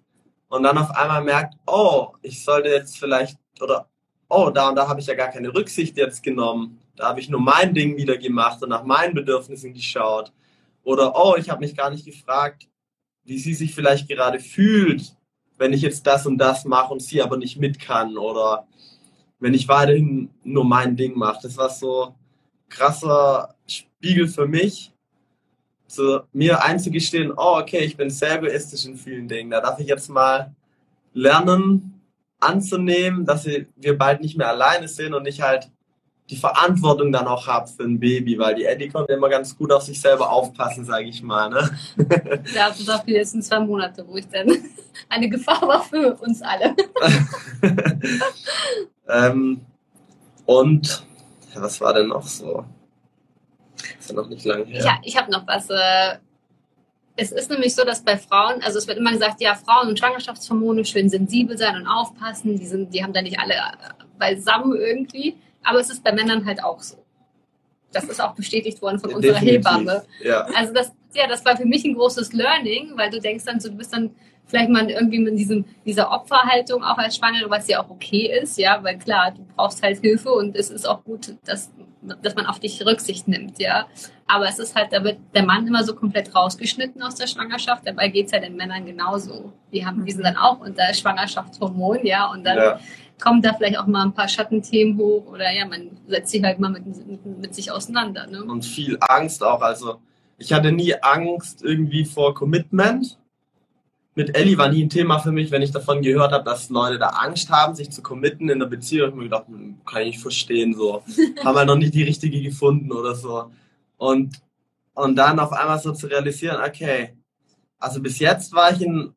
und dann auf einmal merkt, oh, ich sollte jetzt vielleicht oder oh, da und da habe ich ja gar keine Rücksicht jetzt genommen. Da habe ich nur mein Ding wieder gemacht und nach meinen Bedürfnissen geschaut. Oder oh, ich habe mich gar nicht gefragt, wie sie sich vielleicht gerade fühlt, wenn ich jetzt das und das mache und sie aber nicht mit kann. Oder wenn ich weiterhin nur mein Ding mache. Das war so krasser Spiegel für mich, zu mir einzugestehen, oh, okay, ich bin sehr egoistisch in vielen Dingen. Da darf ich jetzt mal lernen, anzunehmen, dass wir bald nicht mehr alleine sind und ich halt die Verantwortung dann auch habe für ein Baby, weil die Eddie konnte immer ganz gut auf sich selber aufpassen, sage ich mal. Ne? Ja, das auch die letzten zwei Monate, wo ich dann eine Gefahr war für uns alle. ähm, und was war denn noch so? Ist ja noch nicht lange her. Ja, ich habe noch was. Äh, es ist nämlich so, dass bei Frauen, also es wird immer gesagt, ja, Frauen und Schwangerschaftshormone schön sensibel sein und aufpassen, die, sind, die haben da nicht alle beisammen irgendwie. Aber es ist bei Männern halt auch so. Das ist auch bestätigt worden von unserer Definitiv, Hebamme. Ja. Also das, ja, das war für mich ein großes Learning, weil du denkst dann so, du bist dann vielleicht mal irgendwie mit diesem, dieser Opferhaltung auch als Schwangere, was ja auch okay ist, ja, weil klar, du brauchst halt Hilfe und es ist auch gut, dass, dass man auf dich Rücksicht nimmt, ja. Aber es ist halt, da wird der Mann immer so komplett rausgeschnitten aus der Schwangerschaft, dabei geht's ja den Männern genauso. Die haben, die sind dann auch unter Schwangerschaftshormon, ja, und dann Ja. kommen da vielleicht auch mal ein paar Schattenthemen hoch oder ja, man setzt sich halt mal mit, mit, mit sich auseinander, ne? und viel Angst auch. Also ich hatte nie Angst irgendwie vor Commitment. Mit Ellie war nie ein Thema für mich, wenn ich davon gehört habe, dass Leute da Angst haben, sich zu committen in der Beziehung. Ich hab mir gedacht, hm, kann ich nicht verstehen, so. haben wir noch nicht die richtige gefunden oder so. Und, und dann auf einmal so zu realisieren, okay, also bis jetzt war ich in,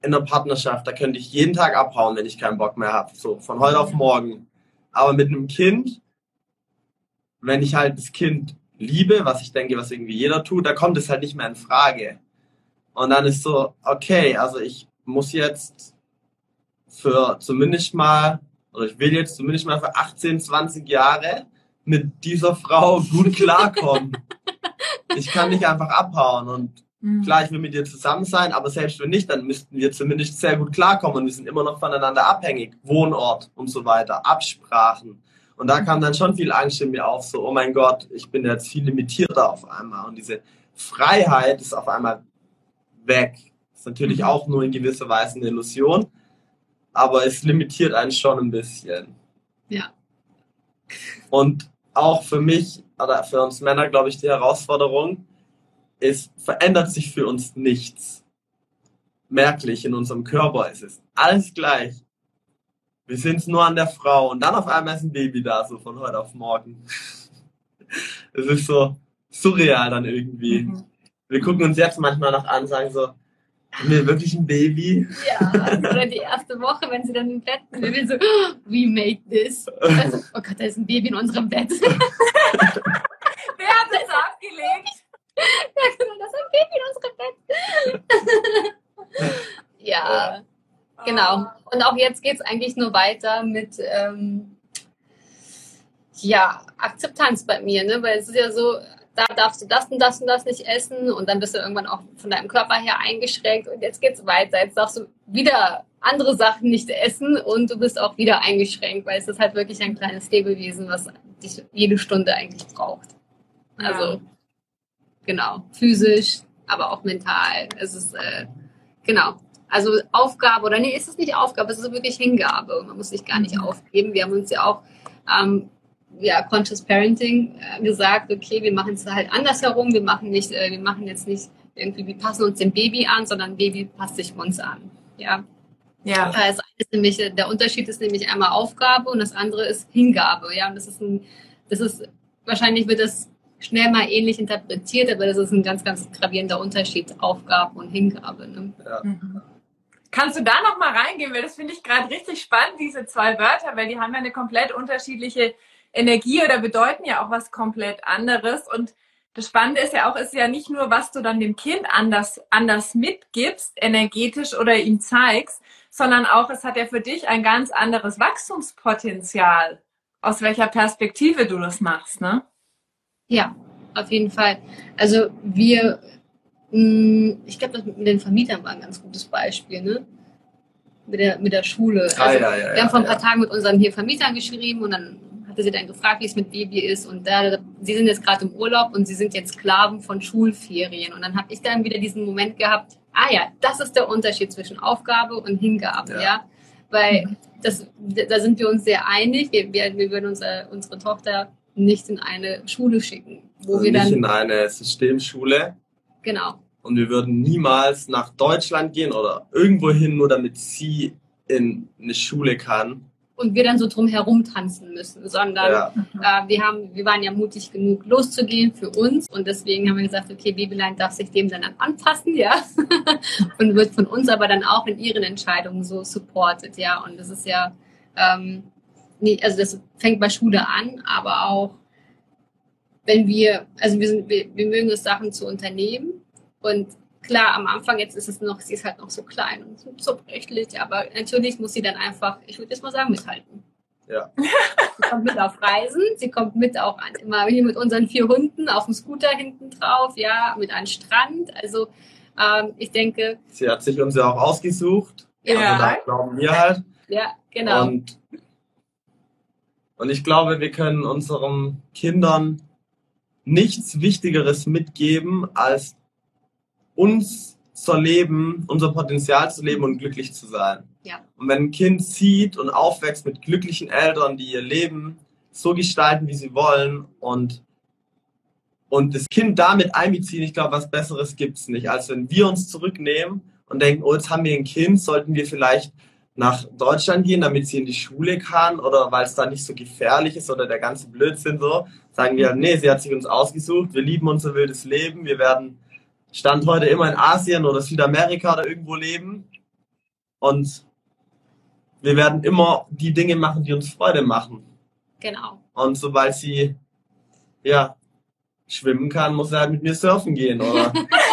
in einer Partnerschaft, da könnte ich jeden Tag abhauen, wenn ich keinen Bock mehr habe. So, von heute auf morgen. Aber mit einem Kind, wenn ich halt das Kind liebe, was ich denke, was irgendwie jeder tut, da kommt es halt nicht mehr in Frage. Und dann ist so, okay, also ich muss jetzt für zumindest mal, oder ich will jetzt zumindest mal für 18, 20 Jahre mit dieser Frau gut klarkommen. ich kann nicht einfach abhauen und Mhm. klar, ich will mit dir zusammen sein, aber selbst wenn nicht, dann müssten wir zumindest sehr gut klarkommen und wir sind immer noch voneinander abhängig. Wohnort und so weiter, Absprachen. Und da kam dann schon viel Angst in mir auf, so, oh mein Gott, ich bin jetzt viel limitierter auf einmal. Und diese Freiheit ist auf einmal weg. Ist natürlich auch nur in gewisser Weise eine Illusion, aber es limitiert einen schon ein bisschen. Ja. Und auch für mich, oder für uns Männer, glaube ich, die Herausforderung, es verändert sich für uns nichts. Merklich in unserem Körper ist es alles gleich. Wir sind es nur an der Frau und dann auf einmal ist ein Baby da, so von heute auf morgen. Es ist so surreal dann irgendwie. Mhm. Wir gucken uns jetzt manchmal noch an, sagen so, haben wir wirklich ein Baby? Ja, oder die erste Woche, wenn sie dann im Bett sind, wir so, "Oh, we made this. Also, oh Gott, da ist ein Baby in unserem Bett. Wer hat das abgelegt? Ja, genau, da ist ein Baby in unserem Bett. ja, genau. Und auch jetzt geht es eigentlich nur weiter mit ähm, ja, Akzeptanz bei mir, ne? Weil es ist ja so, da darfst du das und das und das nicht essen und dann bist du irgendwann auch von deinem Körper her eingeschränkt und jetzt geht's weiter. Jetzt darfst du wieder andere Sachen nicht essen und du bist auch wieder eingeschränkt, weil es ist halt wirklich ein kleines Lebewesen, was dich jede Stunde eigentlich braucht. Also Ja. genau, physisch, aber auch mental. Es ist äh, genau. Also Aufgabe oder nee, ist es nicht Aufgabe, es ist wirklich Hingabe man muss sich gar nicht Mhm. aufgeben. Wir haben uns ja auch ähm, ja, Conscious Parenting äh, gesagt, okay, wir machen es halt andersherum, wir machen nicht, äh, wir machen jetzt nicht irgendwie, wir passen uns dem Baby an, sondern Baby passt sich uns an. Ja, Ja. das eine ist nämlich, der Unterschied ist nämlich einmal Aufgabe und das andere ist Hingabe. Ja, und das ist ein, das ist, wahrscheinlich wird das schnell mal ähnlich interpretiert, aber das ist ein ganz, ganz gravierender Unterschied, Aufgabe und Hingabe. Ne? Mhm. Kannst du da noch mal reingehen, weil das finde ich gerade richtig spannend, diese zwei Wörter, weil die haben ja eine komplett unterschiedliche Energie oder bedeuten ja auch was komplett anderes. Und das Spannende ist ja auch, ist ja nicht nur, was du dann dem Kind anders, anders mitgibst, energetisch oder ihm zeigst, sondern auch, es hat ja für dich ein ganz anderes Wachstumspotenzial, aus welcher Perspektive du das machst, ne? Ja, auf jeden Fall. Also wir, mm, ich glaube, das mit den Vermietern war ein ganz gutes Beispiel, ne? Mit der, mit der Schule. Ah, Also, ja, ja, wir haben vor ein ja. paar Tagen mit unserem hier Vermieter geschrieben und dann hatte sie dann gefragt, wie es mit Baby ist. Und da, sie sind jetzt gerade im Urlaub und sie sind jetzt Sklaven von Schulferien. Und dann habe ich dann wieder diesen Moment gehabt, ah ja, das ist der Unterschied zwischen Aufgabe und Hingabe, Ja. ja. Weil das, da sind wir uns sehr einig. Wir, wir, würden unsere, unsere Tochter nicht in eine Schule schicken, wo Also wir nicht dann, in eine Systemschule genau, und wir würden niemals nach Deutschland gehen oder irgendwo hin, nur damit sie in eine Schule kann. Und wir dann so drum herum tanzen müssen, sondern Ja, äh, wir haben, wir waren ja mutig genug loszugehen für uns. Und deswegen haben wir gesagt, okay, Babyline darf sich dem dann anpassen, ja, und wird von uns aber dann auch in ihren Entscheidungen so supported, ja, und das ist ja, ähm, nee, also das fängt bei Schule an, aber auch wenn wir, also wir sind, wir, wir mögen es Sachen zu unternehmen. Und klar, am Anfang jetzt ist es noch, sie ist halt noch so klein und so zerbrechlich, aber natürlich muss sie dann einfach, ich würde jetzt mal sagen, mithalten. Ja. Sie kommt mit auf Reisen, sie kommt mit auch an, immer hier mit unseren vier Hunden auf dem Scooter hinten drauf, ja, mit an den Strand. Also ähm, ich denke, sie hat sich uns ja auch ausgesucht. Ja. Also da glauben wir halt. ja, genau. Und, und ich glaube, wir können unseren Kindern nichts Wichtigeres mitgeben, als uns zu leben, unser Potenzial zu leben und glücklich zu sein. Ja. Und wenn ein Kind sieht und aufwächst mit glücklichen Eltern, die ihr Leben so gestalten, wie sie wollen und und das Kind damit einbeziehen, ich glaube, was Besseres gibt's nicht, als wenn wir uns zurücknehmen und denken, oh, jetzt haben wir ein Kind, sollten wir vielleicht nach Deutschland gehen, damit sie in die Schule kann oder weil es da nicht so gefährlich ist oder der ganze Blödsinn so, sagen wir, nee, sie hat sich uns ausgesucht, wir lieben unser wildes Leben, wir werden Stand heute immer in Asien oder Südamerika oder irgendwo leben und wir werden immer die Dinge machen, die uns Freude machen. genau. Und sobald sie, ja, schwimmen kann, muss sie halt mit mir surfen gehen oder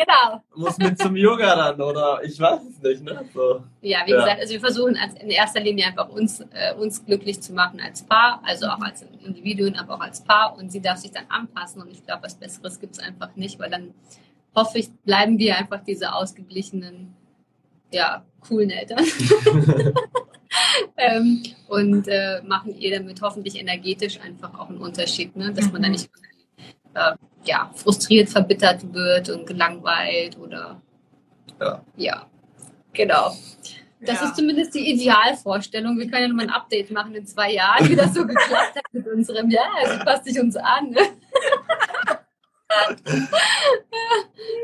Genau. muss mit zum Yoga dann oder ich weiß es nicht, ne? So. Ja, wie Ja. gesagt, also wir versuchen als, in erster Linie einfach uns, äh, uns glücklich zu machen als Paar, also auch als Individuen, aber auch als Paar und sie darf sich dann anpassen und ich glaube, was Besseres gibt es einfach nicht, weil dann hoffe ich, bleiben wir einfach diese ausgeglichenen, ja, coolen Eltern ähm, und äh, machen ihr damit hoffentlich energetisch einfach auch einen Unterschied, ne? dass man da Mhm. nicht äh, ja, frustriert, verbittert wird und gelangweilt oder Ja. ja, genau. Das Ja. ist zumindest die Idealvorstellung. Wir können ja nochmal ein Update machen in zwei Jahren, wie das so geklappt hat mit unserem, ja, sie passt sich uns an. Ne?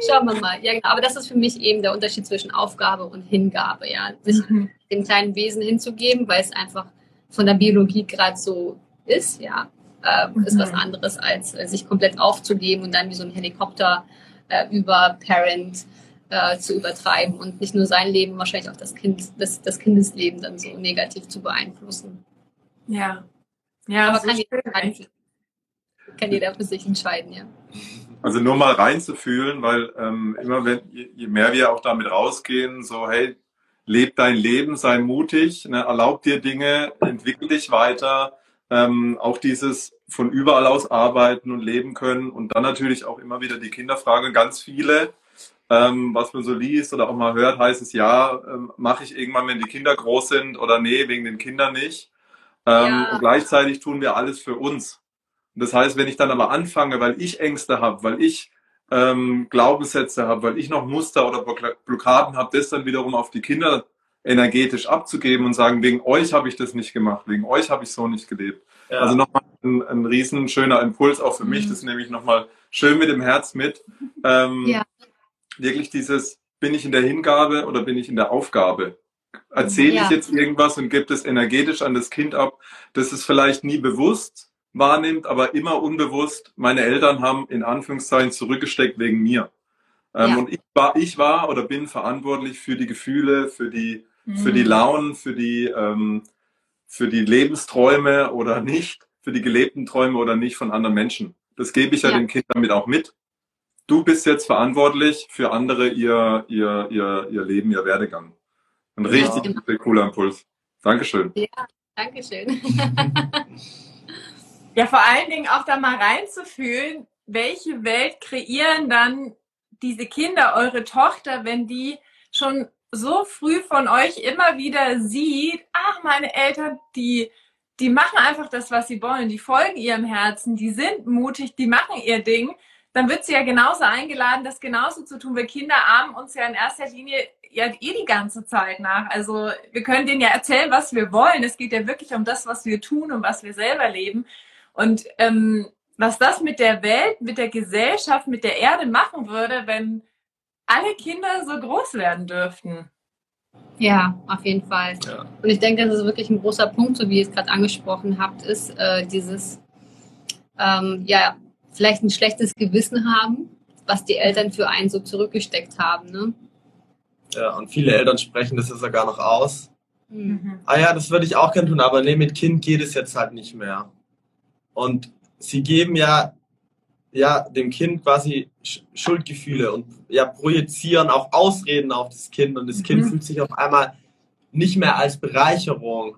Schauen wir mal. Ja, genau. Aber das ist für mich eben der Unterschied zwischen Aufgabe und Hingabe, ja. Sich Mhm. dem kleinen Wesen hinzugeben, weil es einfach von der Biologie gerade so ist, ja, äh, ist Mhm. was anderes, als äh, sich komplett aufzugeben und dann wie so ein Helikopter äh, über Parent äh, zu übertreiben und nicht nur sein Leben, wahrscheinlich auch das Kind, das, das Kindesleben dann so negativ zu beeinflussen. Ja. Ja, Aber kann jeder, echt. kann jeder für sich entscheiden, ja. Also nur mal reinzufühlen, weil ähm, immer wenn, je, je mehr wir auch damit rausgehen, so hey, leb dein Leben, sei mutig, ne, erlaub dir Dinge, entwickel dich weiter, ähm, auch dieses von überall aus arbeiten und leben können und dann natürlich auch immer wieder die Kinderfrage, ganz viele, ähm, was man so liest oder auch mal hört, heißt es ja, ähm, mache ich irgendwann, wenn die Kinder groß sind oder nee, wegen den Kindern nicht. Ähm, Ja. Und gleichzeitig tun wir alles für uns. Und das heißt, wenn ich dann aber anfange, weil ich Ängste habe, weil ich ähm, Glaubenssätze habe, weil ich noch Muster oder Block- Blockaden habe, das dann wiederum auf die Kinder energetisch abzugeben und sagen, wegen euch habe ich das nicht gemacht, wegen euch habe ich so nicht gelebt. Ja. Also nochmal ein, ein riesen schöner Impuls auch für mich, Mhm. das nehme ich nochmal schön mit dem Herz mit. Ähm, Ja. Wirklich dieses, bin ich in der Hingabe oder bin ich in der Aufgabe? Erzähle Ja. ich jetzt irgendwas und gebe das energetisch an das Kind ab, das es vielleicht nie bewusst wahrnimmt, aber immer unbewusst, meine Eltern haben in Anführungszeichen zurückgesteckt wegen mir. Ähm, Ja. Und ich war, ich war oder bin verantwortlich für die Gefühle, für die, für die Mhm. Launen, für die, ähm, für die Lebensträume oder nicht, für die gelebten Träume oder nicht von anderen Menschen. Das gebe ich ja, ja den Kindern mit auch mit. Du bist jetzt verantwortlich für andere ihr, ihr, ihr, ihr Leben, ihr Werdegang. Ein richtig ja. cooler Impuls. Dankeschön. Ja, Dankeschön. ja, vor allen Dingen auch da mal reinzufühlen, welche Welt kreieren dann diese Kinder, eure Tochter, wenn die schon so früh von euch immer wieder sieht, ach, meine Eltern, die, die machen einfach das, was sie wollen, die folgen ihrem Herzen, die sind mutig, die machen ihr Ding, dann wird sie ja genauso eingeladen, das genauso zu tun, weil Kinder ahmen uns ja in erster Linie ja eh die ganze Zeit nach. Also wir können denen ja erzählen, was wir wollen. Es geht ja wirklich um das, was wir tun und was wir selber leben. Und ähm, was das mit der Welt, mit der Gesellschaft, mit der Erde machen würde, wenn alle Kinder so groß werden dürften. Ja, auf jeden Fall. Ja. Und ich denke, das ist wirklich ein großer Punkt, so wie ihr es gerade angesprochen habt, ist äh, dieses, ähm, ja, vielleicht ein schlechtes Gewissen haben, was die Eltern für einen so zurückgesteckt haben. Ne? Ja, und viele Eltern sprechen das ja sogar noch aus. Mhm. Ah ja, das würde ich auch gerne tun, aber nee, mit Kind geht es jetzt halt nicht mehr. Und sie geben ja, ja dem Kind quasi Schuldgefühle und ja, projizieren auch Ausreden auf das Kind und das mhm. Kind fühlt sich auf einmal nicht mehr als Bereicherung.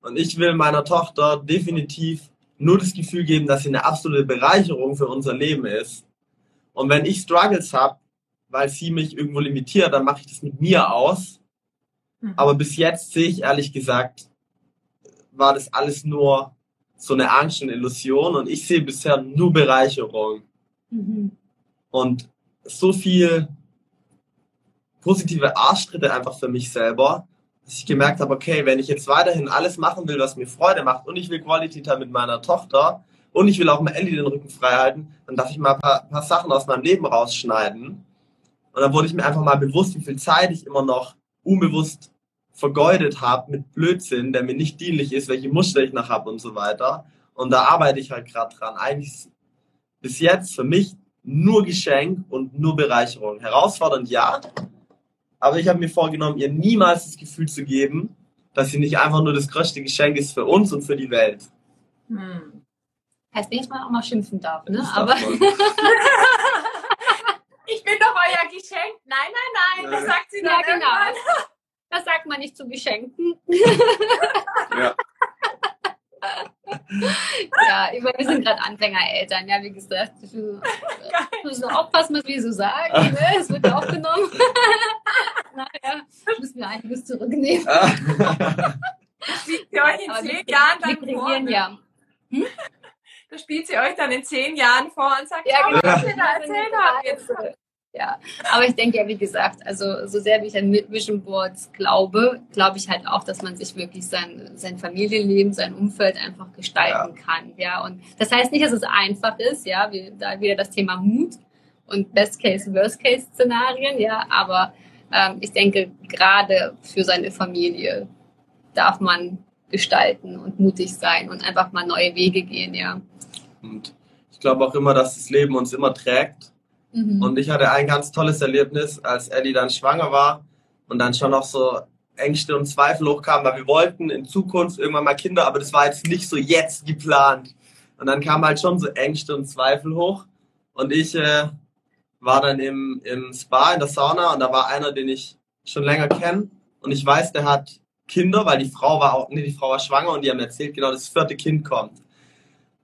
Und ich will meiner Tochter definitiv nur das Gefühl geben, dass sie eine absolute Bereicherung für unser Leben ist. Und wenn ich Struggles habe, weil sie mich irgendwo limitiert, dann mache ich das mit mir aus. Mhm. Aber bis jetzt sehe ich ehrlich gesagt, war das alles nur so eine Angst und Illusion und ich sehe bisher nur Bereicherung. Mhm. Und so viel positive Arschtritte einfach für mich selber, dass ich gemerkt habe, okay, wenn ich jetzt weiterhin alles machen will, was mir Freude macht und ich will Quality Time mit meiner Tochter und ich will auch mal Ellie den Rücken frei halten, dann darf ich mal ein paar, paar Sachen aus meinem Leben rausschneiden. Und dann wurde ich mir einfach mal bewusst, wie viel Zeit ich immer noch unbewusst vergeudet habe mit Blödsinn, der mir nicht dienlich ist, welche Muster ich noch habe und so weiter. Und da arbeite ich halt gerade dran. Eigentlich bis jetzt für mich nur Geschenk und nur Bereicherung. Herausfordernd ja, aber ich habe mir vorgenommen, ihr niemals das Gefühl zu geben, dass sie nicht einfach nur das größte Geschenk ist für uns und für die Welt. Hm. Heißt nicht, dass man auch mal schimpfen darf, ne? Aber ich bin doch euer Geschenk. Nein, nein, nein, das sagt sie ja, genau. Das sagt man nicht zu Geschenken. ja. ja, ich meine, wir sind gerade Anfängereltern, ja, wie gesagt. Wir müssen aufpassen, was wir so sagen. Ne? Es wird aufgenommen. naja, müssen wir einiges zurücknehmen. Spielt ihr euch in zehn Jahren dann vor? Ja. Hm? Da spielt sie euch dann in zehn Jahren vor und sagt, ja, genau, was ihr da erzählt habt jetzt. Ja, aber ich denke ja, wie gesagt, also so sehr wie ich an Vision Boards glaube, glaube ich halt auch, dass man sich wirklich sein, sein Familienleben, sein Umfeld einfach gestalten ja. kann. Ja, und das heißt nicht, dass es einfach ist, ja, wie, da wieder das Thema Mut und Best Case, Worst Case Szenarien, ja, aber ähm, ich denke, gerade für seine Familie darf man gestalten und mutig sein und einfach mal neue Wege gehen, ja. Und ich glaube auch immer, dass das Leben uns immer trägt Mhm. Und ich hatte ein ganz tolles Erlebnis, als Ellie dann schwanger war und dann schon noch so Ängste und Zweifel hochkamen, weil wir wollten in Zukunft irgendwann mal Kinder, aber das war jetzt nicht so jetzt geplant. Und dann kamen halt schon so Ängste und Zweifel hoch. Und ich äh, war dann im, im Spa, in der Sauna, und da war einer, den ich schon länger kenne. Und ich weiß, der hat Kinder, weil die Frau war auch, nee, die Frau war schwanger und die haben erzählt, genau, das vierte Kind kommt.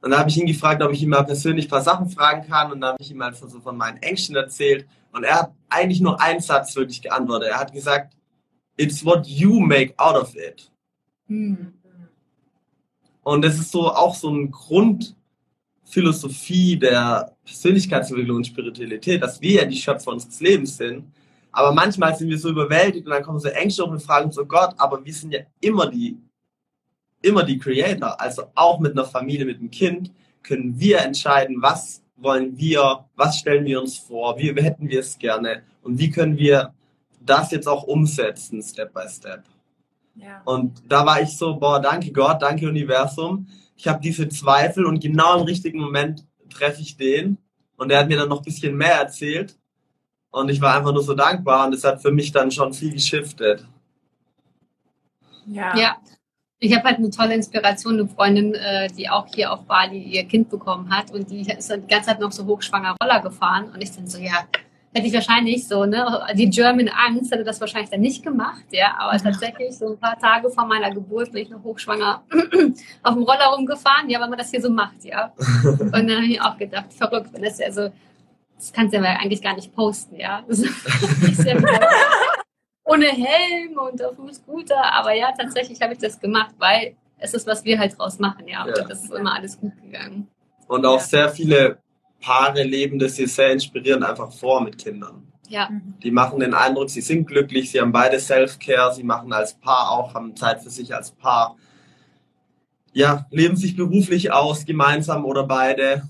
Und dann habe ich ihn gefragt, ob ich ihm mal persönlich ein paar Sachen fragen kann. Und dann habe ich ihm also so von meinen Ängsten erzählt. Und er hat eigentlich nur einen Satz wirklich geantwortet. Er hat gesagt, it's what you make out of it. Mhm. Und das ist so auch so ein Grundphilosophie der Persönlichkeitsentwicklung und Spiritualität, dass wir ja die Schöpfer unseres Lebens sind. Aber manchmal sind wir so überwältigt und dann kommen so Ängste und fragen so Gott, aber wir sind ja immer die immer die Creator. Also auch mit einer Familie, mit einem Kind können wir entscheiden, was wollen wir, was stellen wir uns vor, wie hätten wir es gerne und wie können wir das jetzt auch umsetzen, Step by Step. Ja. Und da war ich so, boah, danke Gott, danke Universum. Ich habe diese Zweifel und genau im richtigen Moment treffe ich den und er hat mir dann noch ein bisschen mehr erzählt und ich war einfach nur so dankbar und es hat für mich dann schon viel geschiftet. Ja. ja. Ich habe halt eine tolle Inspiration, eine Freundin, äh, die auch hier auf Bali ihr Kind bekommen hat und die ist die ganze Zeit noch so hochschwanger Roller gefahren und ich dann so, ja, hätte ich wahrscheinlich so, ne, die German Angst hätte das wahrscheinlich dann nicht gemacht, ja, aber mhm. tatsächlich so ein paar Tage vor meiner Geburt bin ich noch hochschwanger auf dem Roller rumgefahren, ja, weil man das hier so macht, ja. Und dann habe ich auch gedacht, verrückt, wenn das ja so, das kannst du ja eigentlich gar nicht posten, ja. ohne Helm und auf dem Scooter. Aber ja, tatsächlich habe ich das gemacht, weil es ist, was wir halt draus machen, ja. Und ja. das ist immer alles gut gegangen. Und auch ja. sehr viele Paare leben das hier sehr inspirierend einfach vor mit Kindern. Ja. Die machen den Eindruck, sie sind glücklich, sie haben beide Self-Care, sie machen als Paar auch, haben Zeit für sich als Paar. Ja, leben sich beruflich aus, gemeinsam oder beide.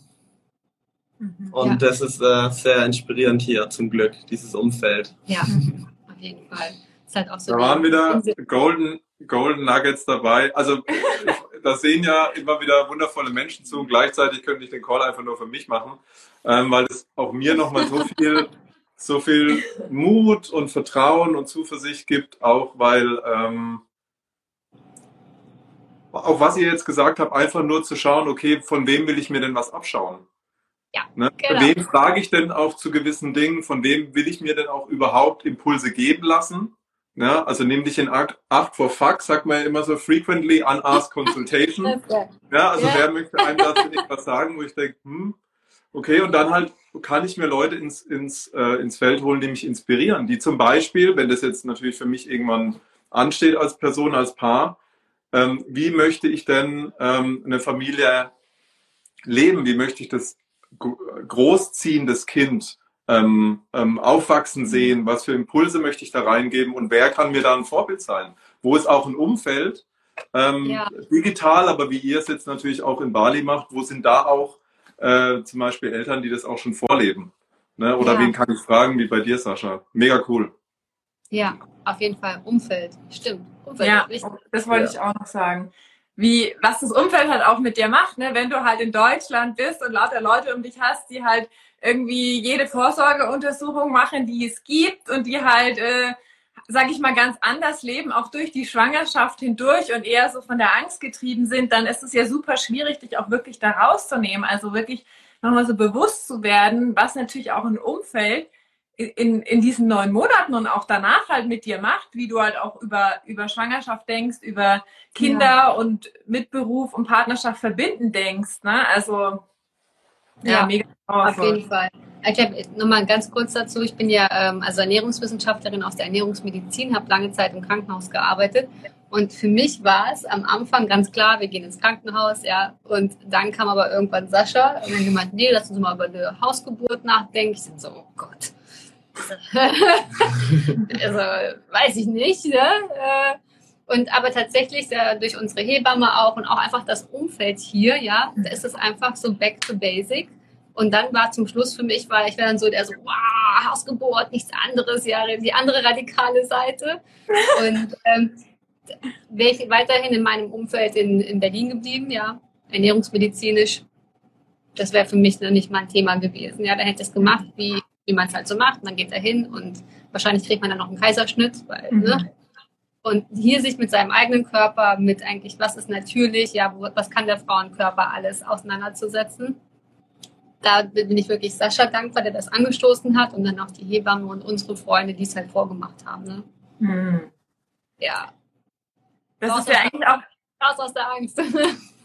Mhm. Und ja. das ist äh, sehr inspirierend hier zum Glück, dieses Umfeld. Ja. jeden Fall. Ist halt auch so da waren wieder Golden, Golden Nuggets dabei. Also da sehen ja immer wieder wundervolle Menschen zu und gleichzeitig könnte ich den Call einfach nur für mich machen, ähm, weil es auch mir nochmal so viel, so viel Mut und Vertrauen und Zuversicht gibt, auch weil ähm, auch was ihr jetzt gesagt habt, einfach nur zu schauen, okay, von wem will ich mir denn was abschauen? Ja, ne? genau. Wem frage ich denn auch zu gewissen Dingen? Von wem will ich mir denn auch überhaupt Impulse geben lassen? Ne? Also nimm dich in Acht vor Fuck, sagt man ja immer so frequently unasked consultation. ja, also ja. wer möchte einem dazu nicht was sagen, wo ich denke, hm, okay, und dann halt kann ich mir Leute ins, ins, äh, ins Feld holen, die mich inspirieren, die zum Beispiel, wenn das jetzt natürlich für mich irgendwann ansteht als Person, als Paar, ähm, wie möchte ich denn ähm, eine Familie leben? Wie möchte ich das großziehendes Kind ähm, ähm, aufwachsen sehen? Was für Impulse möchte ich da reingeben und wer kann mir da ein Vorbild sein? Wo ist auch ein Umfeld, ähm, ja. digital, aber wie ihr es jetzt natürlich auch in Bali macht, wo sind da auch äh, zum Beispiel Eltern, die das auch schon vorleben? Ne? Oder ja. wen kann ich fragen, wie bei dir, Sascha? Mega cool. Ja, auf jeden Fall. Umfeld, stimmt. Umfeld ja, das wollte ja. ich auch noch sagen wie, was das Umfeld halt auch mit dir macht, ne? Wenn du halt in Deutschland bist und lauter Leute um dich hast, die halt irgendwie jede Vorsorgeuntersuchung machen, die es gibt und die halt, äh, sag ich mal, ganz anders leben, auch durch die Schwangerschaft hindurch und eher so von der Angst getrieben sind, dann ist es ja super schwierig, dich auch wirklich da rauszunehmen. Also wirklich nochmal so bewusst zu werden, was natürlich auch ein Umfeld in, in diesen neun Monaten und auch danach halt mit dir macht, wie du halt auch über, über Schwangerschaft denkst, über Kinder ja. und mit Beruf und Partnerschaft verbinden denkst. Ne? Also ja, ja mega powerful. Auf jeden Fall. Ich glaube, nochmal ganz kurz dazu. Ich bin ja ähm, also Ernährungswissenschaftlerin aus der Ernährungsmedizin, habe lange Zeit im Krankenhaus gearbeitet. Und für mich war es am Anfang ganz klar, wir gehen ins Krankenhaus, ja. Und dann kam aber irgendwann Sascha und dann gemeint, nee, lass uns mal über eine Hausgeburt nachdenken. Ich so, oh Gott also, weiß ich nicht. Ne? Äh, und aber tatsächlich durch unsere Hebamme auch und auch einfach das Umfeld hier, ja, da ist es einfach so back to basic. Und dann war zum Schluss für mich, weil ich war dann so der so, wow, Hausgeburt, nichts anderes, ja, die andere radikale Seite. Und ähm, wäre ich weiterhin in meinem Umfeld in, in Berlin geblieben, ja, ernährungsmedizinisch, das wäre für mich noch nicht mal ein Thema gewesen. Ja, da hätte ich es gemacht, wie wie man es halt so macht. Man geht da hin und wahrscheinlich kriegt man dann noch einen Kaiserschnitt, weil, mhm. ne? Und hier sich mit seinem eigenen Körper, mit eigentlich, was ist natürlich, ja, was kann der Frauenkörper alles auseinanderzusetzen. Da bin ich wirklich Sascha dankbar, der das angestoßen hat und dann auch die Hebamme und unsere Freunde, die es halt vorgemacht haben. Ne? Mhm. Ja. Das raus ist ja eigentlich auch raus aus der Angst.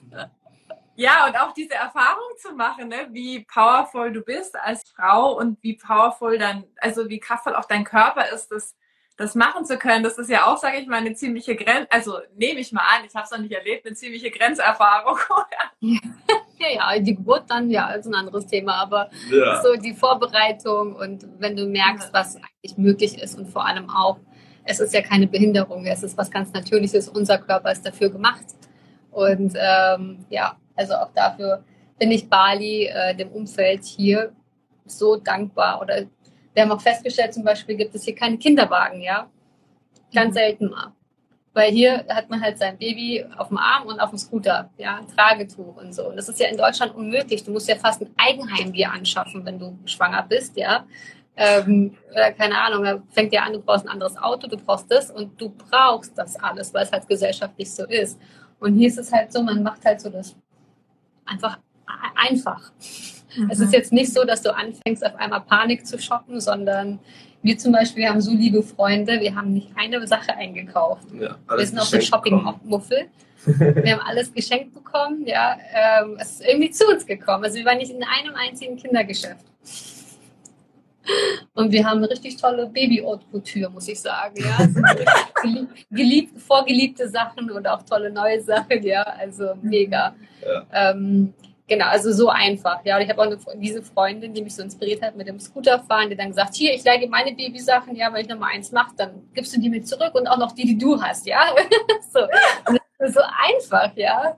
Ja, und auch diese Erfahrung zu machen, ne? wie powerful du bist als Frau und wie powerful dann, also wie kraftvoll auch dein Körper ist, das, das machen zu können. Das ist ja auch, sage ich mal, eine ziemliche Grenze, also nehme ich mal an, ich habe es noch nicht erlebt, eine ziemliche Grenzerfahrung. ja, ja, die Geburt dann, ja, ist ein anderes Thema, aber ja. so die Vorbereitung und wenn du merkst, was eigentlich möglich ist und vor allem auch, es ist ja keine Behinderung, es ist was ganz Natürliches, unser Körper ist dafür gemacht. Und ähm, ja, also auch dafür bin ich Bali, äh, dem Umfeld hier, so dankbar. Oder wir haben auch festgestellt, zum Beispiel gibt es hier keine Kinderwagen, ja. Ganz mhm. selten mal. Weil hier hat man halt sein Baby auf dem Arm und auf dem Scooter, ja, Tragetuch und so. Und das ist ja in Deutschland unmöglich. Du musst ja fast ein Eigenheim dir anschaffen, wenn du schwanger bist, ja. Ähm, oder keine Ahnung, da fängt ja an, du brauchst ein anderes Auto, du brauchst das und du brauchst das alles, weil es halt gesellschaftlich so ist. Und hier ist es halt so, man macht halt so das einfach einfach. Mhm. Es ist jetzt nicht so, dass du anfängst, auf einmal Panik zu shoppen, sondern wir zum Beispiel wir haben so liebe Freunde, wir haben nicht eine Sache eingekauft. Ja, wir sind auf dem Shopping-Muffel. wir haben alles geschenkt bekommen, ja. Ähm, es ist irgendwie zu uns gekommen. Also wir waren nicht in einem einzigen Kindergeschäft. Und wir haben eine richtig tolle Baby-Haute-Couture, muss ich sagen. Ja? Also gelieb, vorgeliebte Sachen und auch tolle neue Sachen, ja. Also mega. Ja. Ähm, genau, also so einfach. Ja, und ich habe auch eine, diese Freundin, die mich so inspiriert hat mit dem Scooterfahren, die dann gesagt, hier, ich leih dir meine Babysachen, ja, wenn ich nochmal eins mache, dann gibst du die mir zurück und auch noch die, die du hast, ja. so. so einfach, ja?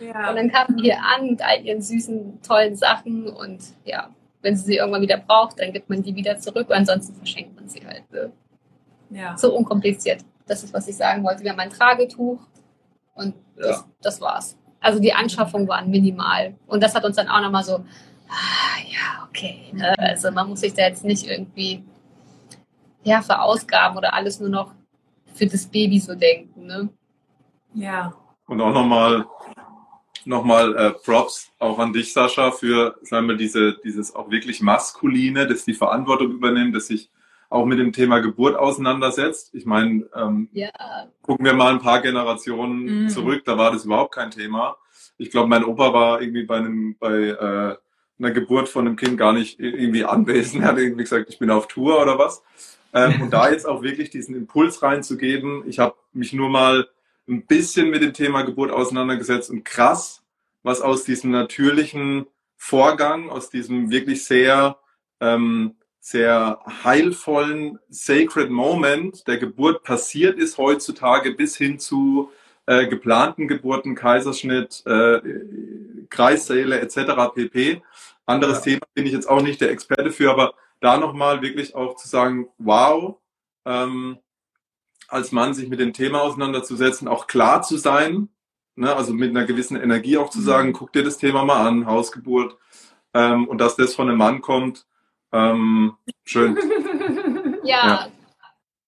ja. Und dann kamen die hier an mit all ihren süßen, tollen Sachen und ja, wenn sie sie irgendwann wieder braucht, dann gibt man die wieder zurück ansonsten verschenkt man sie halt. Ne? Ja. So unkompliziert. Das ist, was ich sagen wollte. Wir haben ein Tragetuch und das, das war's. Also die Anschaffung war minimal. Und das hat uns dann auch nochmal so, ah, ja, okay. Ne? Also man muss sich da jetzt nicht irgendwie ja, verausgaben oder alles nur noch für das Baby so denken. Ne? Ja. Und auch nochmal nochmal äh, Props auch an dich, Sascha, für sagen wir, diese, dieses auch wirklich Maskuline, das die Verantwortung übernimmt, das sich auch mit dem Thema Geburt auseinandersetzt. Ich meine, ähm, ja. gucken wir mal ein paar Generationen mhm. zurück, da war das überhaupt kein Thema. Ich glaube, mein Opa war irgendwie bei einem, bei äh, einer Geburt von einem Kind gar nicht irgendwie anwesend. Er hat irgendwie gesagt, ich bin auf Tour oder was. Ähm, und da jetzt auch wirklich diesen Impuls reinzugeben. Ich habe mich nur mal ein bisschen mit dem Thema Geburt auseinandergesetzt und krass, was aus diesem natürlichen Vorgang, aus diesem wirklich sehr, ähm, sehr heilvollen Sacred Moment der Geburt passiert ist heutzutage bis hin zu äh, geplanten Geburten, Kaiserschnitt, äh, Kreissäle etc. pp. Anderes ja. Thema bin ich jetzt auch nicht der Experte für, aber da nochmal wirklich auch zu sagen, wow, ähm, als Mann sich mit dem Thema auseinanderzusetzen, auch klar zu sein, ne? also mit einer gewissen Energie auch zu sagen, mhm. guck dir das Thema mal an, Hausgeburt, ähm, und dass das von einem Mann kommt, ähm, schön. ja,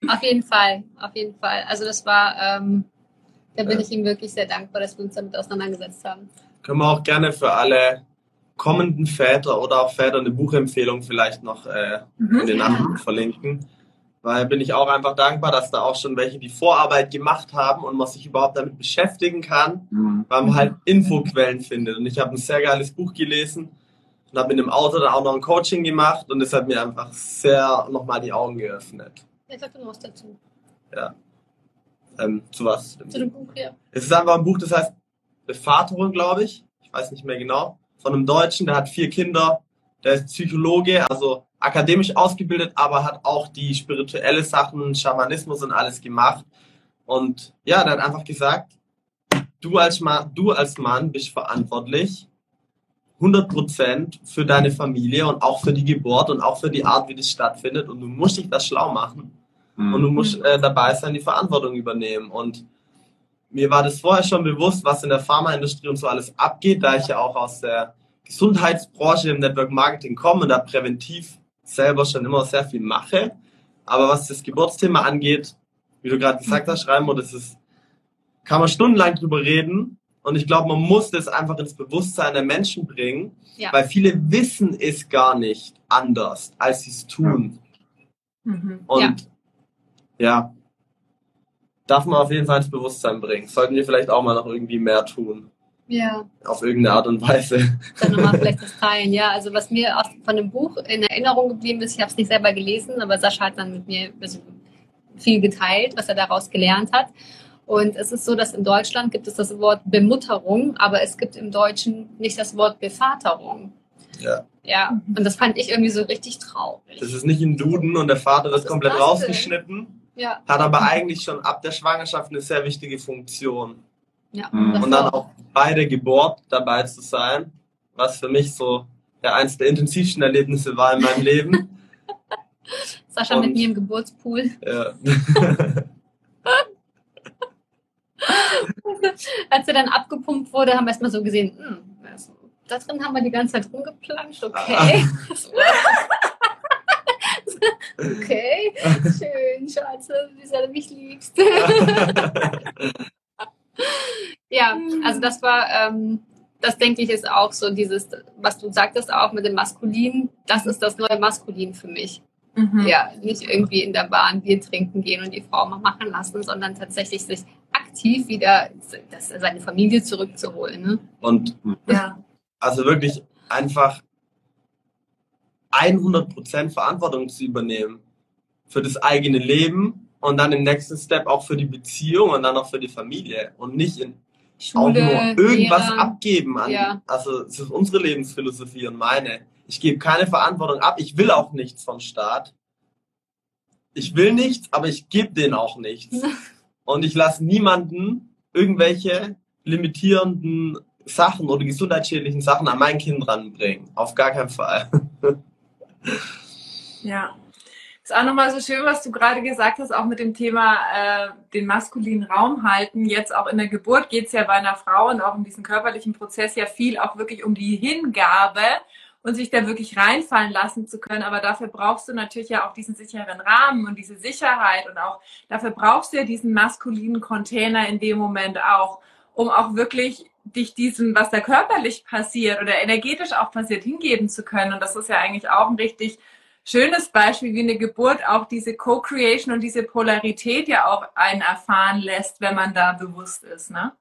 ja, auf jeden Fall, auf jeden Fall. Also das war, ähm, da bin ja. ich ihm wirklich sehr dankbar, dass wir uns damit auseinandergesetzt haben. Können wir auch gerne für alle kommenden Väter oder auch Väter eine Buchempfehlung vielleicht noch äh, mhm. in den Nachrichten verlinken weil bin ich auch einfach dankbar, dass da auch schon welche die Vorarbeit gemacht haben und man sich überhaupt damit beschäftigen kann, mhm. weil man halt Infoquellen findet. Und ich habe ein sehr geiles Buch gelesen und habe mit dem Autor dann auch noch ein Coaching gemacht und das hat mir einfach sehr nochmal die Augen geöffnet. Wer sagt noch was dazu? Ja. Ähm, zu was? Zu dem Buch, ja. Es ist einfach ein Buch, das heißt Bevaterung, glaube ich. Ich weiß nicht mehr genau. Von einem Deutschen, der hat vier Kinder, der ist Psychologe, also akademisch ausgebildet, aber hat auch die spirituelle Sachen, Schamanismus und alles gemacht. Und ja, hat einfach gesagt, du als Mann, du als Mann bist verantwortlich 100% für deine Familie und auch für die Geburt und auch für die Art, wie das stattfindet. Und du musst dich das schlau machen. Mhm. Und du musst äh, dabei sein, die Verantwortung übernehmen. Und mir war das vorher schon bewusst, was in der Pharmaindustrie und so alles abgeht, da ich ja auch aus der Gesundheitsbranche im Network Marketing komme und da präventiv selber schon immer sehr viel mache. Aber was das Geburtsthema angeht, wie du gerade gesagt hast, Schreiben, das ist, kann man stundenlang drüber reden. Und ich glaube, man muss das einfach ins Bewusstsein der Menschen bringen, ja. weil viele wissen es gar nicht anders, als sie es tun. Mhm. Und ja. ja, darf man auf jeden Fall ins Bewusstsein bringen. Sollten wir vielleicht auch mal noch irgendwie mehr tun. Ja. Auf irgendeine Art und Weise. Dann nochmal vielleicht das Teilen, ja. Also was mir auch von dem Buch in Erinnerung geblieben ist, ich habe es nicht selber gelesen, aber Sascha hat dann mit mir viel geteilt, was er daraus gelernt hat. Und es ist so, dass in Deutschland gibt es das Wort Bemutterung, aber es gibt im Deutschen nicht das Wort Bevaterung. Ja. Ja, und das fand ich irgendwie so richtig traurig. Das ist nicht im Duden und der Vater ist komplett rausgeschnitten. Ja. Hat aber eigentlich schon ab der Schwangerschaft eine sehr wichtige Funktion. Ja, mhm. und dann auch bei der Geburt dabei zu sein, was für mich so ja, eines der intensivsten Erlebnisse war in meinem Leben. Sascha und, mit mir im Geburtspool. Ja. Als er dann abgepumpt wurde, haben wir erstmal so gesehen, hm, also, da drin haben wir die ganze Zeit rumgeplanscht, okay. Ah. so Schön, Schatz, wie sehr du mich liebst. ja, also das war, ähm, das denke ich ist auch so dieses, was du sagtest auch mit dem Maskulin, das ist das neue Maskulin für mich. Mhm. Ja, nicht irgendwie in der Bahn Bier trinken gehen und die Frau mal machen lassen, sondern tatsächlich sich aktiv wieder das, seine Familie zurückzuholen. Ne? Und ja. also wirklich einfach 100% Verantwortung zu übernehmen für das eigene Leben und dann im nächsten Step auch für die Beziehung und dann auch für die Familie und nicht in Schule, auch nur irgendwas Lehrer. abgeben an. Ja. Also es ist unsere Lebensphilosophie und meine. Ich gebe keine Verantwortung ab. Ich will auch nichts vom Staat. Ich will nichts, aber ich gebe denen auch nichts. und ich lasse niemanden irgendwelche limitierenden Sachen oder gesundheitsschädlichen Sachen an mein Kind ranbringen. Auf gar keinen Fall. ja. Ist auch nochmal so schön, was du gerade gesagt hast, auch mit dem Thema äh, den maskulinen Raum halten. Jetzt auch in der Geburt geht es ja bei einer Frau und auch in diesem körperlichen Prozess ja viel auch wirklich um die Hingabe und sich da wirklich reinfallen lassen zu können. Aber dafür brauchst du natürlich ja auch diesen sicheren Rahmen und diese Sicherheit und auch dafür brauchst du ja diesen maskulinen Container in dem Moment auch, um auch wirklich dich diesem, was da körperlich passiert oder energetisch auch passiert, hingeben zu können. Und das ist ja eigentlich auch ein richtig schönes Beispiel, wie eine Geburt auch diese Co-Creation und diese Polarität ja auch einen erfahren lässt, wenn man da bewusst ist, ne?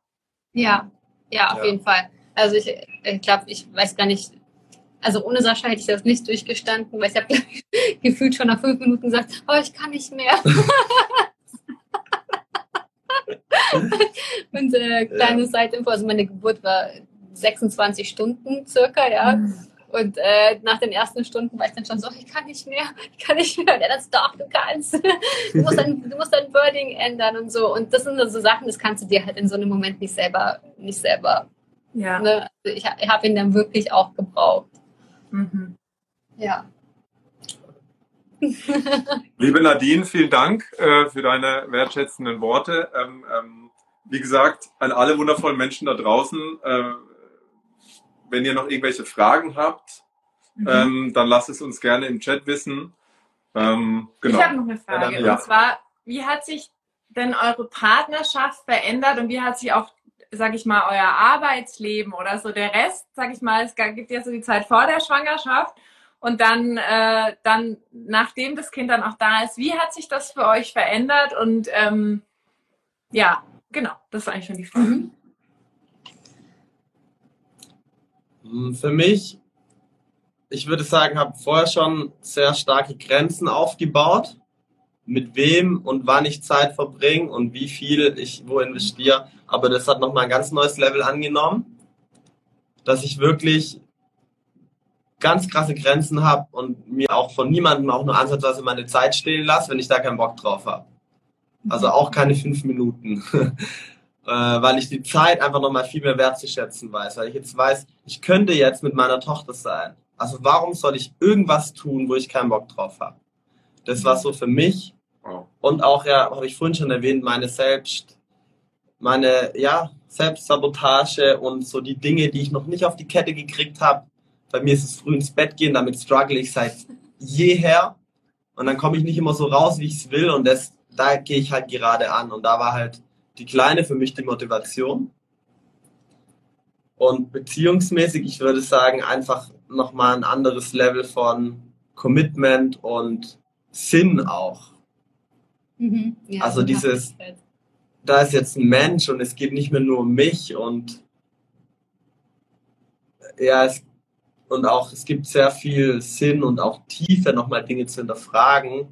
Ja, ja, auf ja. jeden Fall. Also ich, ich glaube, ich weiß gar nicht, also ohne Sascha hätte ich das nicht durchgestanden, weil ich habe gefühlt schon nach fünf Minuten gesagt, oh, ich kann nicht mehr. Und äh, kleine ja. Side-Info, also meine Geburt war 26 Stunden circa, ja. Mhm. Und äh, nach den ersten Stunden war ich dann schon so, ich kann nicht mehr, ich kann nicht mehr. Ja, das doch, du kannst. Du musst, dein, du musst dein Wording ändern und so. Und das sind so Sachen, das kannst du dir halt in so einem Moment nicht selber, nicht selber. Ja. Ne? Also ich, ich habe ihn dann wirklich auch gebraucht. Mhm. Ja. Liebe Nadine, vielen Dank äh, für deine wertschätzenden Worte. Ähm, ähm, wie gesagt, an alle wundervollen Menschen da draußen, äh, wenn ihr noch irgendwelche Fragen habt, mhm. ähm, dann lasst es uns gerne im Chat wissen. Ähm, genau. Ich habe noch eine Frage. Ja, dann, ja. Und zwar, wie hat sich denn eure Partnerschaft verändert und wie hat sich auch, sag ich mal, euer Arbeitsleben oder so der Rest, sag ich mal, es gibt ja so die Zeit vor der Schwangerschaft und dann, äh, dann, nachdem das Kind dann auch da ist, wie hat sich das für euch verändert? Und ähm, ja, genau, das ist eigentlich schon die Frage. Mhm. Hm, für mich, ich würde sagen, habe vorher schon sehr starke Grenzen aufgebaut, mit wem und wann ich Zeit verbringe und wie viel ich wo investiere. Aber das hat nochmal ein ganz neues Level angenommen, dass ich wirklich ganz krasse Grenzen habe und mir auch von niemandem auch nur ansatzweise meine Zeit stehlen lasse, wenn ich da keinen Bock drauf habe. Also mhm. auch keine fünf Minuten. äh, weil ich die Zeit einfach nochmal viel mehr wertzuschätzen weiß. Weil ich jetzt weiß, ich könnte jetzt mit meiner Tochter sein. Also warum soll ich irgendwas tun, wo ich keinen Bock drauf habe? Das war so für mich. Und auch, ja, habe ich vorhin schon erwähnt, meine Selbst, meine, ja, Selbstsabotage und so die Dinge, die ich noch nicht auf die Kette gekriegt habe, bei mir ist es früh ins Bett gehen, damit struggle ich seit jeher. Und dann komme ich nicht immer so raus, wie ich es will. Und das, da gehe ich halt gerade an. Und da war halt die Kleine für mich die Motivation. Und beziehungsmäßig, ich würde sagen, einfach nochmal ein anderes Level von Commitment und Sinn auch. Mhm, ja, also dieses, da ist jetzt ein Mensch und es geht nicht mehr nur um mich und ja, es und auch es gibt sehr viel Sinn und auch Tiefe, nochmal Dinge zu hinterfragen,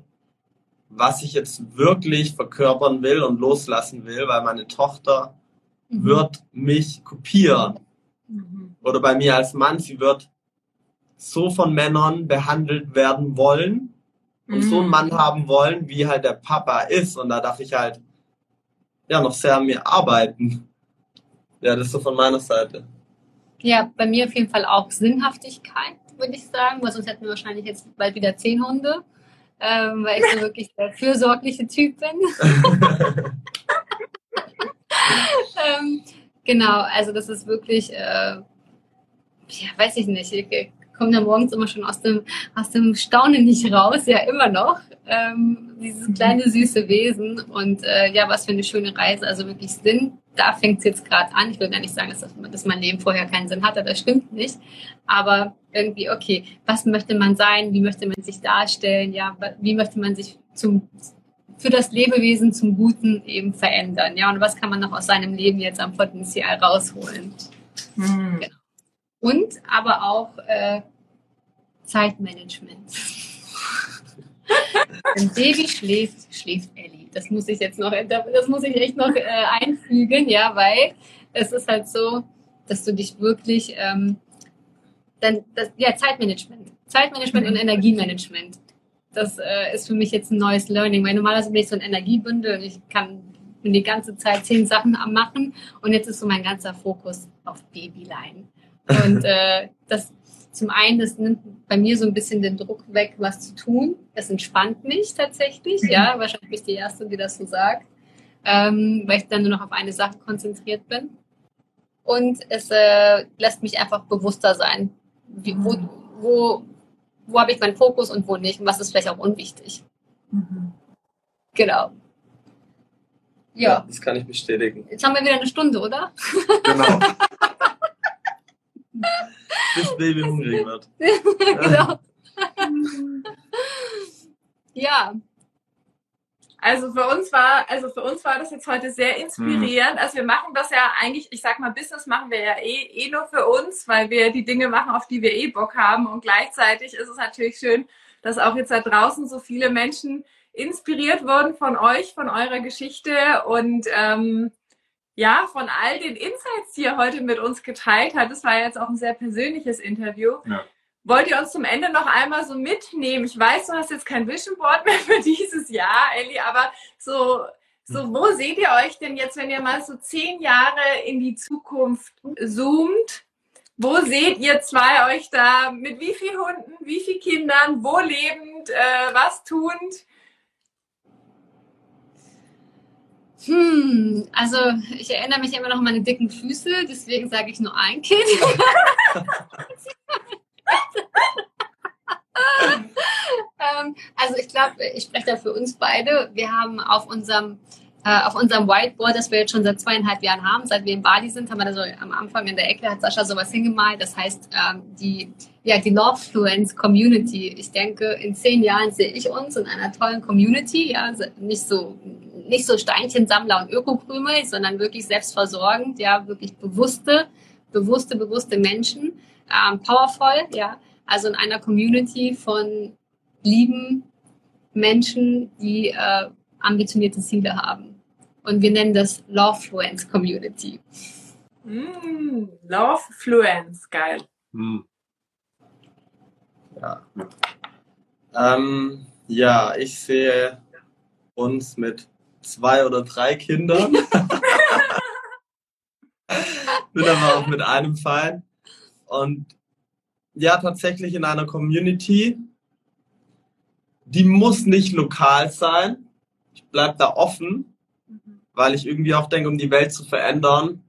was ich jetzt wirklich verkörpern will und loslassen will, weil meine Tochter mhm. wird mich kopieren. Mhm. Oder bei mir als Mann, sie wird so von Männern behandelt werden wollen und mhm. so einen mhm. Mann haben wollen, wie halt der Papa ist. Und da darf ich halt ja noch sehr an mir arbeiten. Ja, das ist so von meiner Seite. Ja, bei mir auf jeden Fall auch Sinnhaftigkeit, würde ich sagen, weil sonst hätten wir wahrscheinlich jetzt bald wieder zehn Hunde, ähm, weil ich so wirklich der fürsorgliche Typ bin. ähm, genau, also das ist wirklich, äh, ja, weiß ich nicht, komme da morgens immer schon aus dem, aus dem Staunen nicht raus, ja immer noch. Ähm, dieses kleine süße Wesen und äh, ja, was für eine schöne Reise. Also wirklich Sinn, da fängt es jetzt gerade an. Ich will gar nicht sagen, dass, das, dass mein Leben vorher keinen Sinn hatte, das stimmt nicht. Aber irgendwie, okay, was möchte man sein? Wie möchte man sich darstellen? Ja, wie möchte man sich zum, für das Lebewesen zum Guten eben verändern? Ja, und was kann man noch aus seinem Leben jetzt am Potenzial rausholen? Mhm. Genau. Und aber auch äh, Zeitmanagement. Wenn Baby schläft, schläft Ellie. Das muss ich jetzt noch, das muss ich echt noch äh, einfügen, ja, weil es ist halt so, dass du dich wirklich, ähm, dann, das, ja, Zeitmanagement, Zeitmanagement mhm. und Energiemanagement. Das äh, ist für mich jetzt ein neues Learning, weil normalerweise bin ich so ein Energiebündel und ich kann bin die ganze Zeit zehn Sachen am machen und jetzt ist so mein ganzer Fokus auf Babyline. Und äh, das zum einen, das nimmt bei mir so ein bisschen den Druck weg, was zu tun. Es entspannt mich tatsächlich, mhm. ja, wahrscheinlich bin ich die Erste, die das so sagt, ähm, weil ich dann nur noch auf eine Sache konzentriert bin. Und es äh, lässt mich einfach bewusster sein, wie, wo, mhm. wo, wo habe ich meinen Fokus und wo nicht und was ist vielleicht auch unwichtig. Mhm. Genau. Ja. ja. Das kann ich bestätigen. Jetzt haben wir wieder eine Stunde, oder? Genau. Bis Baby hungrig wird. genau. ja. Also für uns war, also für uns war das jetzt heute sehr inspirierend. Mhm. Also wir machen das ja eigentlich, ich sag mal, Business machen wir ja eh, eh nur für uns, weil wir die Dinge machen, auf die wir eh Bock haben. Und gleichzeitig ist es natürlich schön, dass auch jetzt da draußen so viele Menschen inspiriert wurden von euch, von eurer Geschichte und ähm, ja, von all den Insights, die ihr heute mit uns geteilt habt. Das war jetzt auch ein sehr persönliches Interview. Ja. Wollt ihr uns zum Ende noch einmal so mitnehmen? Ich weiß, du hast jetzt kein Vision Board mehr für dieses Jahr, Elli, aber so, so wo seht ihr euch denn jetzt, wenn ihr mal so zehn Jahre in die Zukunft zoomt? Wo seht ihr zwei euch da? Mit wie vielen Hunden, wie vielen Kindern, wo lebend, äh, was tuend? Hm, also ich erinnere mich immer noch an meine dicken Füße, deswegen sage ich nur ein Kind. ähm, also ich glaube, ich spreche da für uns beide. Wir haben auf unserem äh, auf unserem Whiteboard, das wir jetzt schon seit zweieinhalb Jahren haben, seit wir in Bali sind, haben wir da so am Anfang in der Ecke hat Sascha sowas hingemalt. Das heißt, ähm, die, ja, die Lovefluence Community. Ich denke, in zehn Jahren sehe ich uns in einer tollen Community, ja, nicht so, nicht so Steinchensammler und Ökokrümel, sondern wirklich selbstversorgend, ja, wirklich bewusste, bewusste, bewusste Menschen, ähm, powerful, ja, also in einer Community von lieben Menschen, die äh, ambitionierte Ziele haben. Und wir nennen das Love Fluence Community. Mm, Love Fluence, geil. Mm. Ja. Ähm, ja, ich sehe uns mit zwei oder drei Kindern. Bin aber auch mit einem fein. Und ja, tatsächlich in einer Community, die muss nicht lokal sein. Ich bleibe da offen weil ich irgendwie auch denke, um die Welt zu verändern,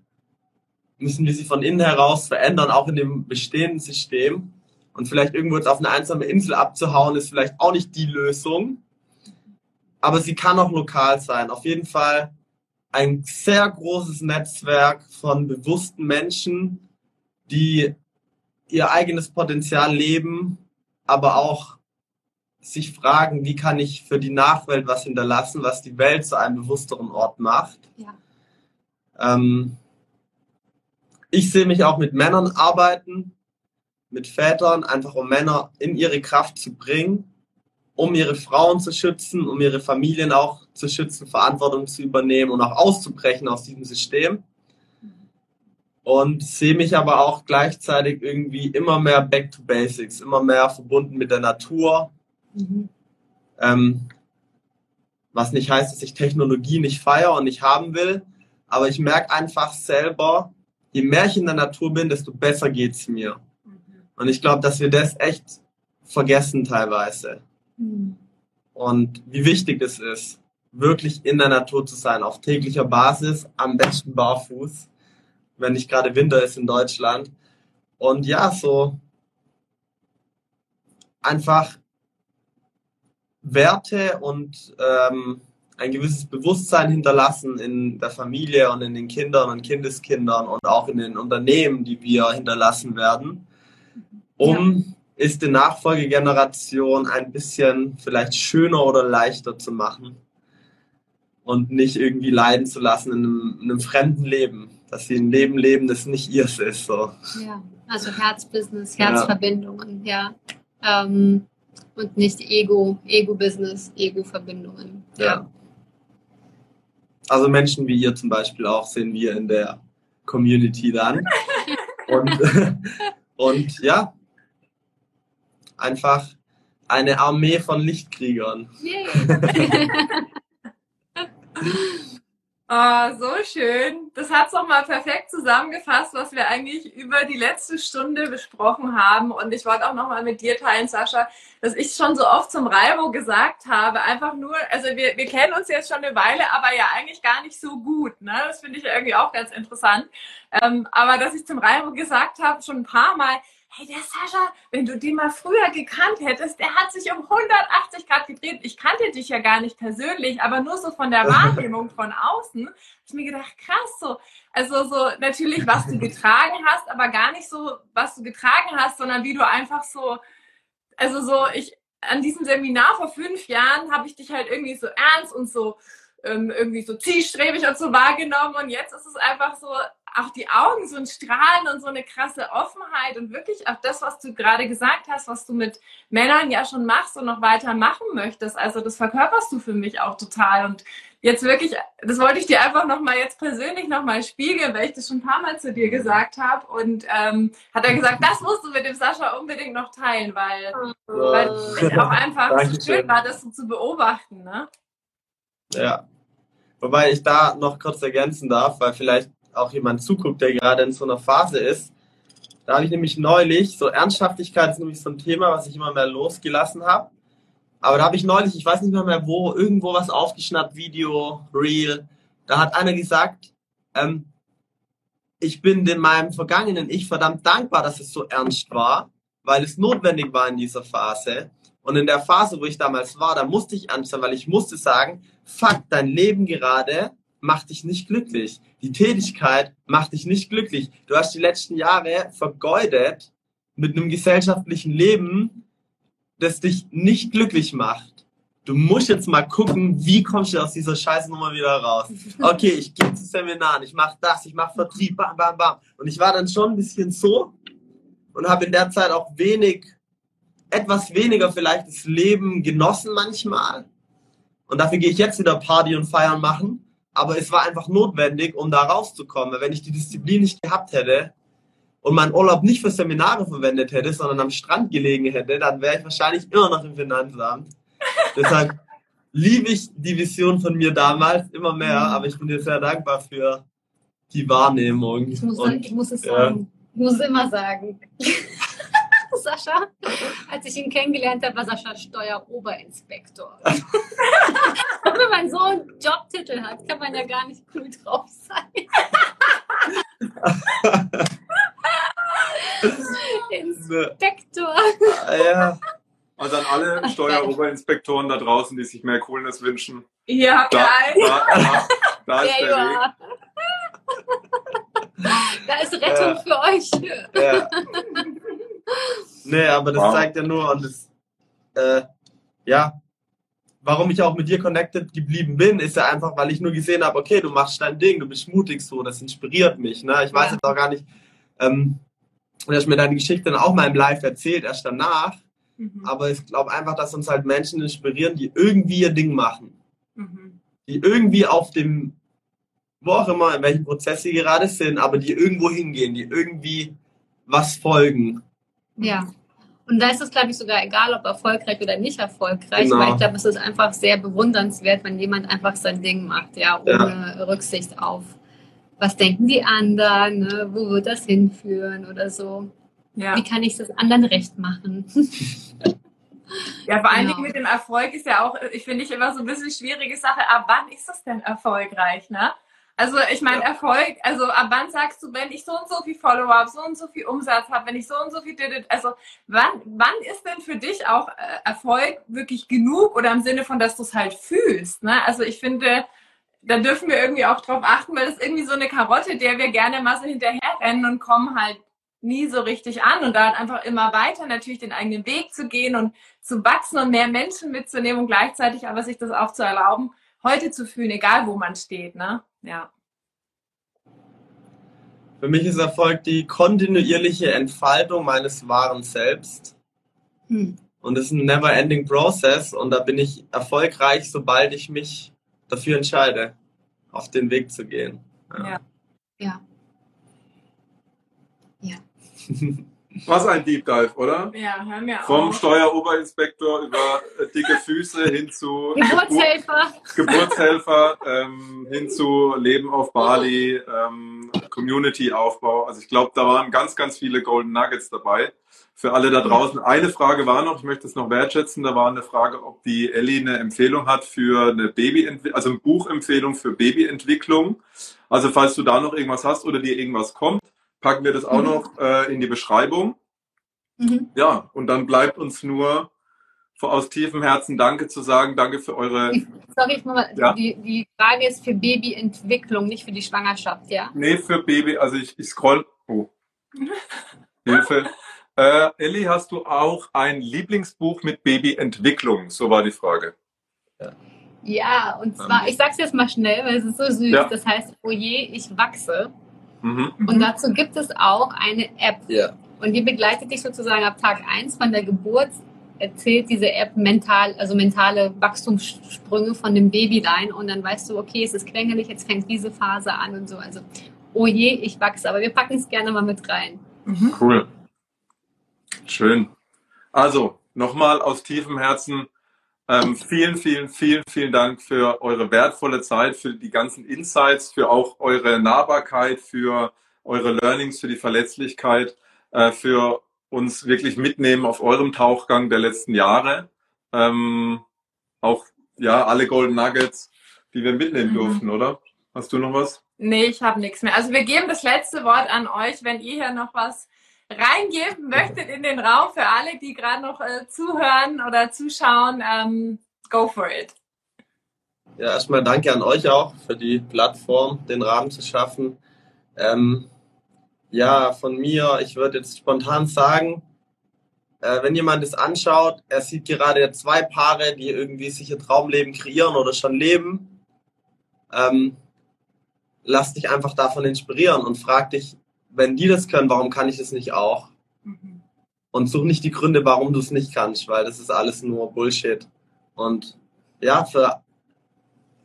müssen wir sie von innen heraus verändern, auch in dem bestehenden System. Und vielleicht irgendwo jetzt auf eine einsame Insel abzuhauen, ist vielleicht auch nicht die Lösung. Aber sie kann auch lokal sein. Auf jeden Fall ein sehr großes Netzwerk von bewussten Menschen, die ihr eigenes Potenzial leben, aber auch sich fragen, wie kann ich für die Nachwelt was hinterlassen, was die Welt zu einem bewussteren Ort macht. Ja. Ähm, ich sehe mich auch mit Männern arbeiten, mit Vätern, einfach um Männer in ihre Kraft zu bringen, um ihre Frauen zu schützen, um ihre Familien auch zu schützen, Verantwortung zu übernehmen und auch auszubrechen aus diesem System. Und sehe mich aber auch gleichzeitig irgendwie immer mehr back to basics, immer mehr verbunden mit der Natur, Mhm. Ähm, was nicht heißt, dass ich Technologie nicht feiere und nicht haben will, aber ich merke einfach selber, je mehr ich in der Natur bin, desto besser geht es mir. Mhm. Und ich glaube, dass wir das echt vergessen teilweise. Mhm. Und wie wichtig es ist, wirklich in der Natur zu sein, auf täglicher Basis, am besten barfuß, wenn nicht gerade Winter ist in Deutschland. Und ja, so einfach Werte und ähm, ein gewisses Bewusstsein hinterlassen in der Familie und in den Kindern und Kindeskindern und auch in den Unternehmen, die wir hinterlassen werden, um ja. Ist die Nachfolgegeneration ein bisschen vielleicht schöner oder leichter zu machen und nicht irgendwie leiden zu lassen in einem, in einem fremden Leben, dass sie ein Leben leben, das nicht ihrs ist. So. Ja, also Herzbusiness, Herzverbindungen, ja. ja. Ähm, und nicht Ego, Ego-Business, Ego-Verbindungen. Ja. ja. Also Menschen wie ihr zum Beispiel auch sehen wir in der Community dann. und, und ja, einfach eine Armee von Lichtkriegern. Oh, so schön. Das hat es doch mal perfekt zusammengefasst, was wir eigentlich über die letzte Stunde besprochen haben. Und ich wollte auch noch mal mit dir teilen, Sascha, dass ich schon so oft zum Reibo gesagt habe, einfach nur, also wir, wir kennen uns jetzt schon eine Weile, aber ja eigentlich gar nicht so gut. Ne? Das finde ich irgendwie auch ganz interessant. Ähm, aber dass ich zum Reibo gesagt habe, schon ein paar Mal, hey, der Sascha, wenn du den mal früher gekannt hättest, der hat sich um 180 Grad gedreht. Ich kannte dich ja gar nicht persönlich, aber nur so von der Wahrnehmung von außen, hab ich mir gedacht, krass, so, also so natürlich, was du getragen hast, aber gar nicht so, was du getragen hast, sondern wie du einfach so, also so, ich, an diesem Seminar vor fünf Jahren habe ich dich halt irgendwie so ernst und so ähm, irgendwie so zielstrebig und so wahrgenommen und jetzt ist es einfach so, auch die Augen so ein Strahlen und so eine krasse Offenheit und wirklich auch das, was du gerade gesagt hast, was du mit Männern ja schon machst und noch weiter machen möchtest. Also das verkörperst du für mich auch total und jetzt wirklich, das wollte ich dir einfach nochmal jetzt persönlich nochmal spiegeln, weil ich das schon ein paar Mal zu dir gesagt habe und ähm, hat er gesagt, das musst du mit dem Sascha unbedingt noch teilen, weil, weil es auch einfach so schön war, das so zu beobachten. Ne? Ja. Wobei ich da noch kurz ergänzen darf, weil vielleicht auch jemand zuguckt, der gerade in so einer Phase ist. Da habe ich nämlich neulich, so Ernsthaftigkeit ist nämlich so ein Thema, was ich immer mehr losgelassen habe. Aber da habe ich neulich, ich weiß nicht mehr, mehr wo, irgendwo was aufgeschnappt, Video, Real. Da hat einer gesagt, ähm, ich bin in meinem vergangenen Ich verdammt dankbar, dass es so ernst war, weil es notwendig war in dieser Phase. Und in der Phase, wo ich damals war, da musste ich ernst sein, weil ich musste sagen, fuck, dein Leben gerade macht dich nicht glücklich. Die Tätigkeit macht dich nicht glücklich. Du hast die letzten Jahre vergeudet mit einem gesellschaftlichen Leben, das dich nicht glücklich macht. Du musst jetzt mal gucken, wie kommst du aus dieser Scheißnummer wieder raus. Okay, ich gehe zu Seminaren, ich mache das, ich mache Vertrieb, bam, bam, bam. Und ich war dann schon ein bisschen so und habe in der Zeit auch wenig, etwas weniger vielleicht das Leben genossen manchmal. Und dafür gehe ich jetzt wieder Party und Feiern machen aber es war einfach notwendig, um da rauszukommen. Wenn ich die Disziplin nicht gehabt hätte und meinen Urlaub nicht für Seminare verwendet hätte, sondern am Strand gelegen hätte, dann wäre ich wahrscheinlich immer noch im Finanzamt. Deshalb liebe ich die Vision von mir damals immer mehr, mhm. aber ich bin dir sehr dankbar für die Wahrnehmung. Ich muss, und, ich muss es sagen. Ich muss es immer sagen. Sascha. Als ich ihn kennengelernt habe, war Sascha Steueroberinspektor. Wenn man so einen Jobtitel hat, kann man ja gar nicht cool drauf sein. Inspektor. Ja. Also an alle Steueroberinspektoren da draußen, die sich mehr Coolness wünschen. Ja, da, geil. Da, da, da ist der Weg. Da ist Rettung ja. für euch. Ja. Nee, aber das wow. zeigt ja nur, und das, äh, ja, warum ich auch mit dir connected geblieben bin, ist ja einfach, weil ich nur gesehen habe, okay, du machst dein Ding, du bist mutig so, das inspiriert mich. Ne? Ich weiß ja. jetzt auch gar nicht, ähm, du hast mir deine Geschichte dann auch mal im Live erzählt, erst danach. Mhm. Aber ich glaube einfach, dass uns halt Menschen inspirieren, die irgendwie ihr Ding machen. Mhm. Die irgendwie auf dem, wo auch immer, in welchem Prozess sie gerade sind, aber die irgendwo hingehen, die irgendwie was folgen. Ja. Und da ist es, glaube ich, sogar egal, ob erfolgreich oder nicht erfolgreich, genau. weil ich glaube, es ist einfach sehr bewundernswert, wenn jemand einfach sein Ding macht, ja, ohne ja. Rücksicht auf, was denken die anderen, ne? wo wird das hinführen oder so. Ja. Wie kann ich das anderen recht machen? Ja, vor allen genau. Dingen mit dem Erfolg ist ja auch, ich finde ich immer so ein bisschen schwierige Sache, ab wann ist das denn erfolgreich, ne? Also ich meine, Erfolg, also ab wann sagst du, wenn ich so und so viel Follower habe, so und so viel Umsatz habe, wenn ich so und so viel also wann, wann ist denn für dich auch äh, Erfolg wirklich genug oder im Sinne von, dass du es halt fühlst? Ne? Also ich finde, da dürfen wir irgendwie auch drauf achten, weil das ist irgendwie so eine Karotte, der wir gerne mal so hinterherrennen und kommen halt nie so richtig an und da einfach immer weiter natürlich den eigenen Weg zu gehen und zu wachsen und mehr Menschen mitzunehmen und gleichzeitig aber sich das auch zu erlauben, heute zu fühlen, egal wo man steht, ne? Ja. Für mich ist Erfolg die kontinuierliche Entfaltung meines wahren Selbst. Hm. Und es ist ein never-ending Process und da bin ich erfolgreich, sobald ich mich dafür entscheide, auf den Weg zu gehen. Ja. Ja. ja. Was ein Deep Dive, oder? Ja, hören wir Vom Steueroberinspektor über äh, dicke Füße hin zu Geburtshelfer, Geburtshelfer ähm, hin zu Leben auf Bali, ähm, Community-Aufbau. Also ich glaube, da waren ganz, ganz viele Golden Nuggets dabei. Für alle da draußen. Eine Frage war noch, ich möchte es noch wertschätzen, da war eine Frage, ob die Ellie eine Empfehlung hat für eine Baby, also eine Buchempfehlung für Babyentwicklung. Also falls du da noch irgendwas hast oder dir irgendwas kommt, packen wir das auch mhm. noch äh, in die Beschreibung. Mhm. Ja, und dann bleibt uns nur aus tiefem Herzen Danke zu sagen. Danke für eure. Sorry, ich mal, ja? die, die Frage ist für Babyentwicklung, nicht für die Schwangerschaft, ja? Nee, für Baby, also ich, ich scroll. Oh. Hilfe. Äh, Elli, hast du auch ein Lieblingsbuch mit Babyentwicklung? So war die Frage. Ja. Ja, und zwar, ich sag's jetzt mal schnell, weil es ist so süß. Ja. Das heißt, oje, ich wachse. Mhm. Und dazu gibt es auch eine App. Ja. Und die begleitet dich sozusagen ab Tag 1 von der Geburt, erzählt diese App mental, also mentale Wachstumssprünge von dem Babylein und dann weißt du, okay, es ist quengelig, jetzt fängt diese Phase an und so. Also, oh je, ich wachse, aber wir packen es gerne mal mit rein. Mhm. Cool. Schön. Also, nochmal aus tiefem Herzen ähm, vielen, vielen, vielen, vielen Dank für eure wertvolle Zeit, für die ganzen Insights, für auch eure Nahbarkeit, für eure Learnings, für die Verletzlichkeit, äh, für uns wirklich mitnehmen auf eurem Tauchgang der letzten Jahre. Ähm, auch ja alle Golden Nuggets, die wir mitnehmen mhm. durften, oder? Hast du noch was? Nee, ich habe nichts mehr. Also wir geben das letzte Wort an euch, wenn ihr hier noch was reingeben möchtet in den Raum für alle, die gerade noch äh, zuhören oder zuschauen, ähm, go for it. Ja, erstmal danke an euch auch für die Plattform, den Rahmen zu schaffen. Ähm, ja, von mir, ich würde jetzt spontan sagen, äh, wenn jemand es anschaut, er sieht gerade zwei Paare, die irgendwie sich ihr Traumleben kreieren oder schon leben. Ähm, lass dich einfach davon inspirieren und frag dich, wenn die das können, warum kann ich das nicht auch? Mhm. Und such nicht die Gründe, warum du es nicht kannst, weil das ist alles nur Bullshit. Und ja, für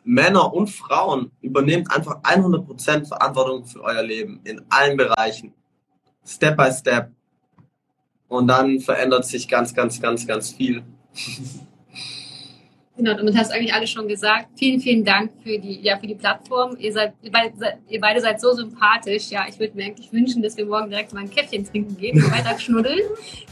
Männer und Frauen übernehmt einfach 100% Verantwortung für euer Leben in allen Bereichen. Step by Step. Und dann verändert sich ganz, ganz, ganz, ganz viel. Genau, damit hast du eigentlich alles schon gesagt. Vielen, vielen Dank für die, ja, für die Plattform. Ihr seid, ihr beide, seid so sympathisch. Ja, ich würde mir eigentlich wünschen, dass wir morgen direkt mal ein Käffchen trinken gehen und weiter schnuddeln.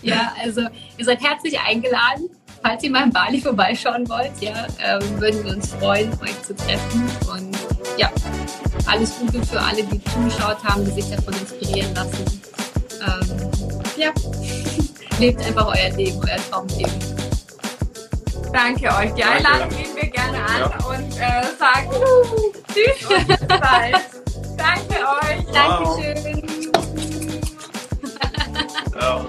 Ja, also ihr seid herzlich eingeladen. Falls ihr mal in Bali vorbeischauen wollt, ja, ähm, würden wir uns freuen, euch zu treffen. Und ja, alles Gute für alle, die zugeschaut haben, die sich davon inspirieren lassen. Ähm, ja, lebt einfach euer Leben, euer Traumleben. Danke euch. Die Einladung nehmen wir gerne an ja. und äh, sagen uh, Tschüss. Und bis bald. Danke euch. Dankeschön. Wow.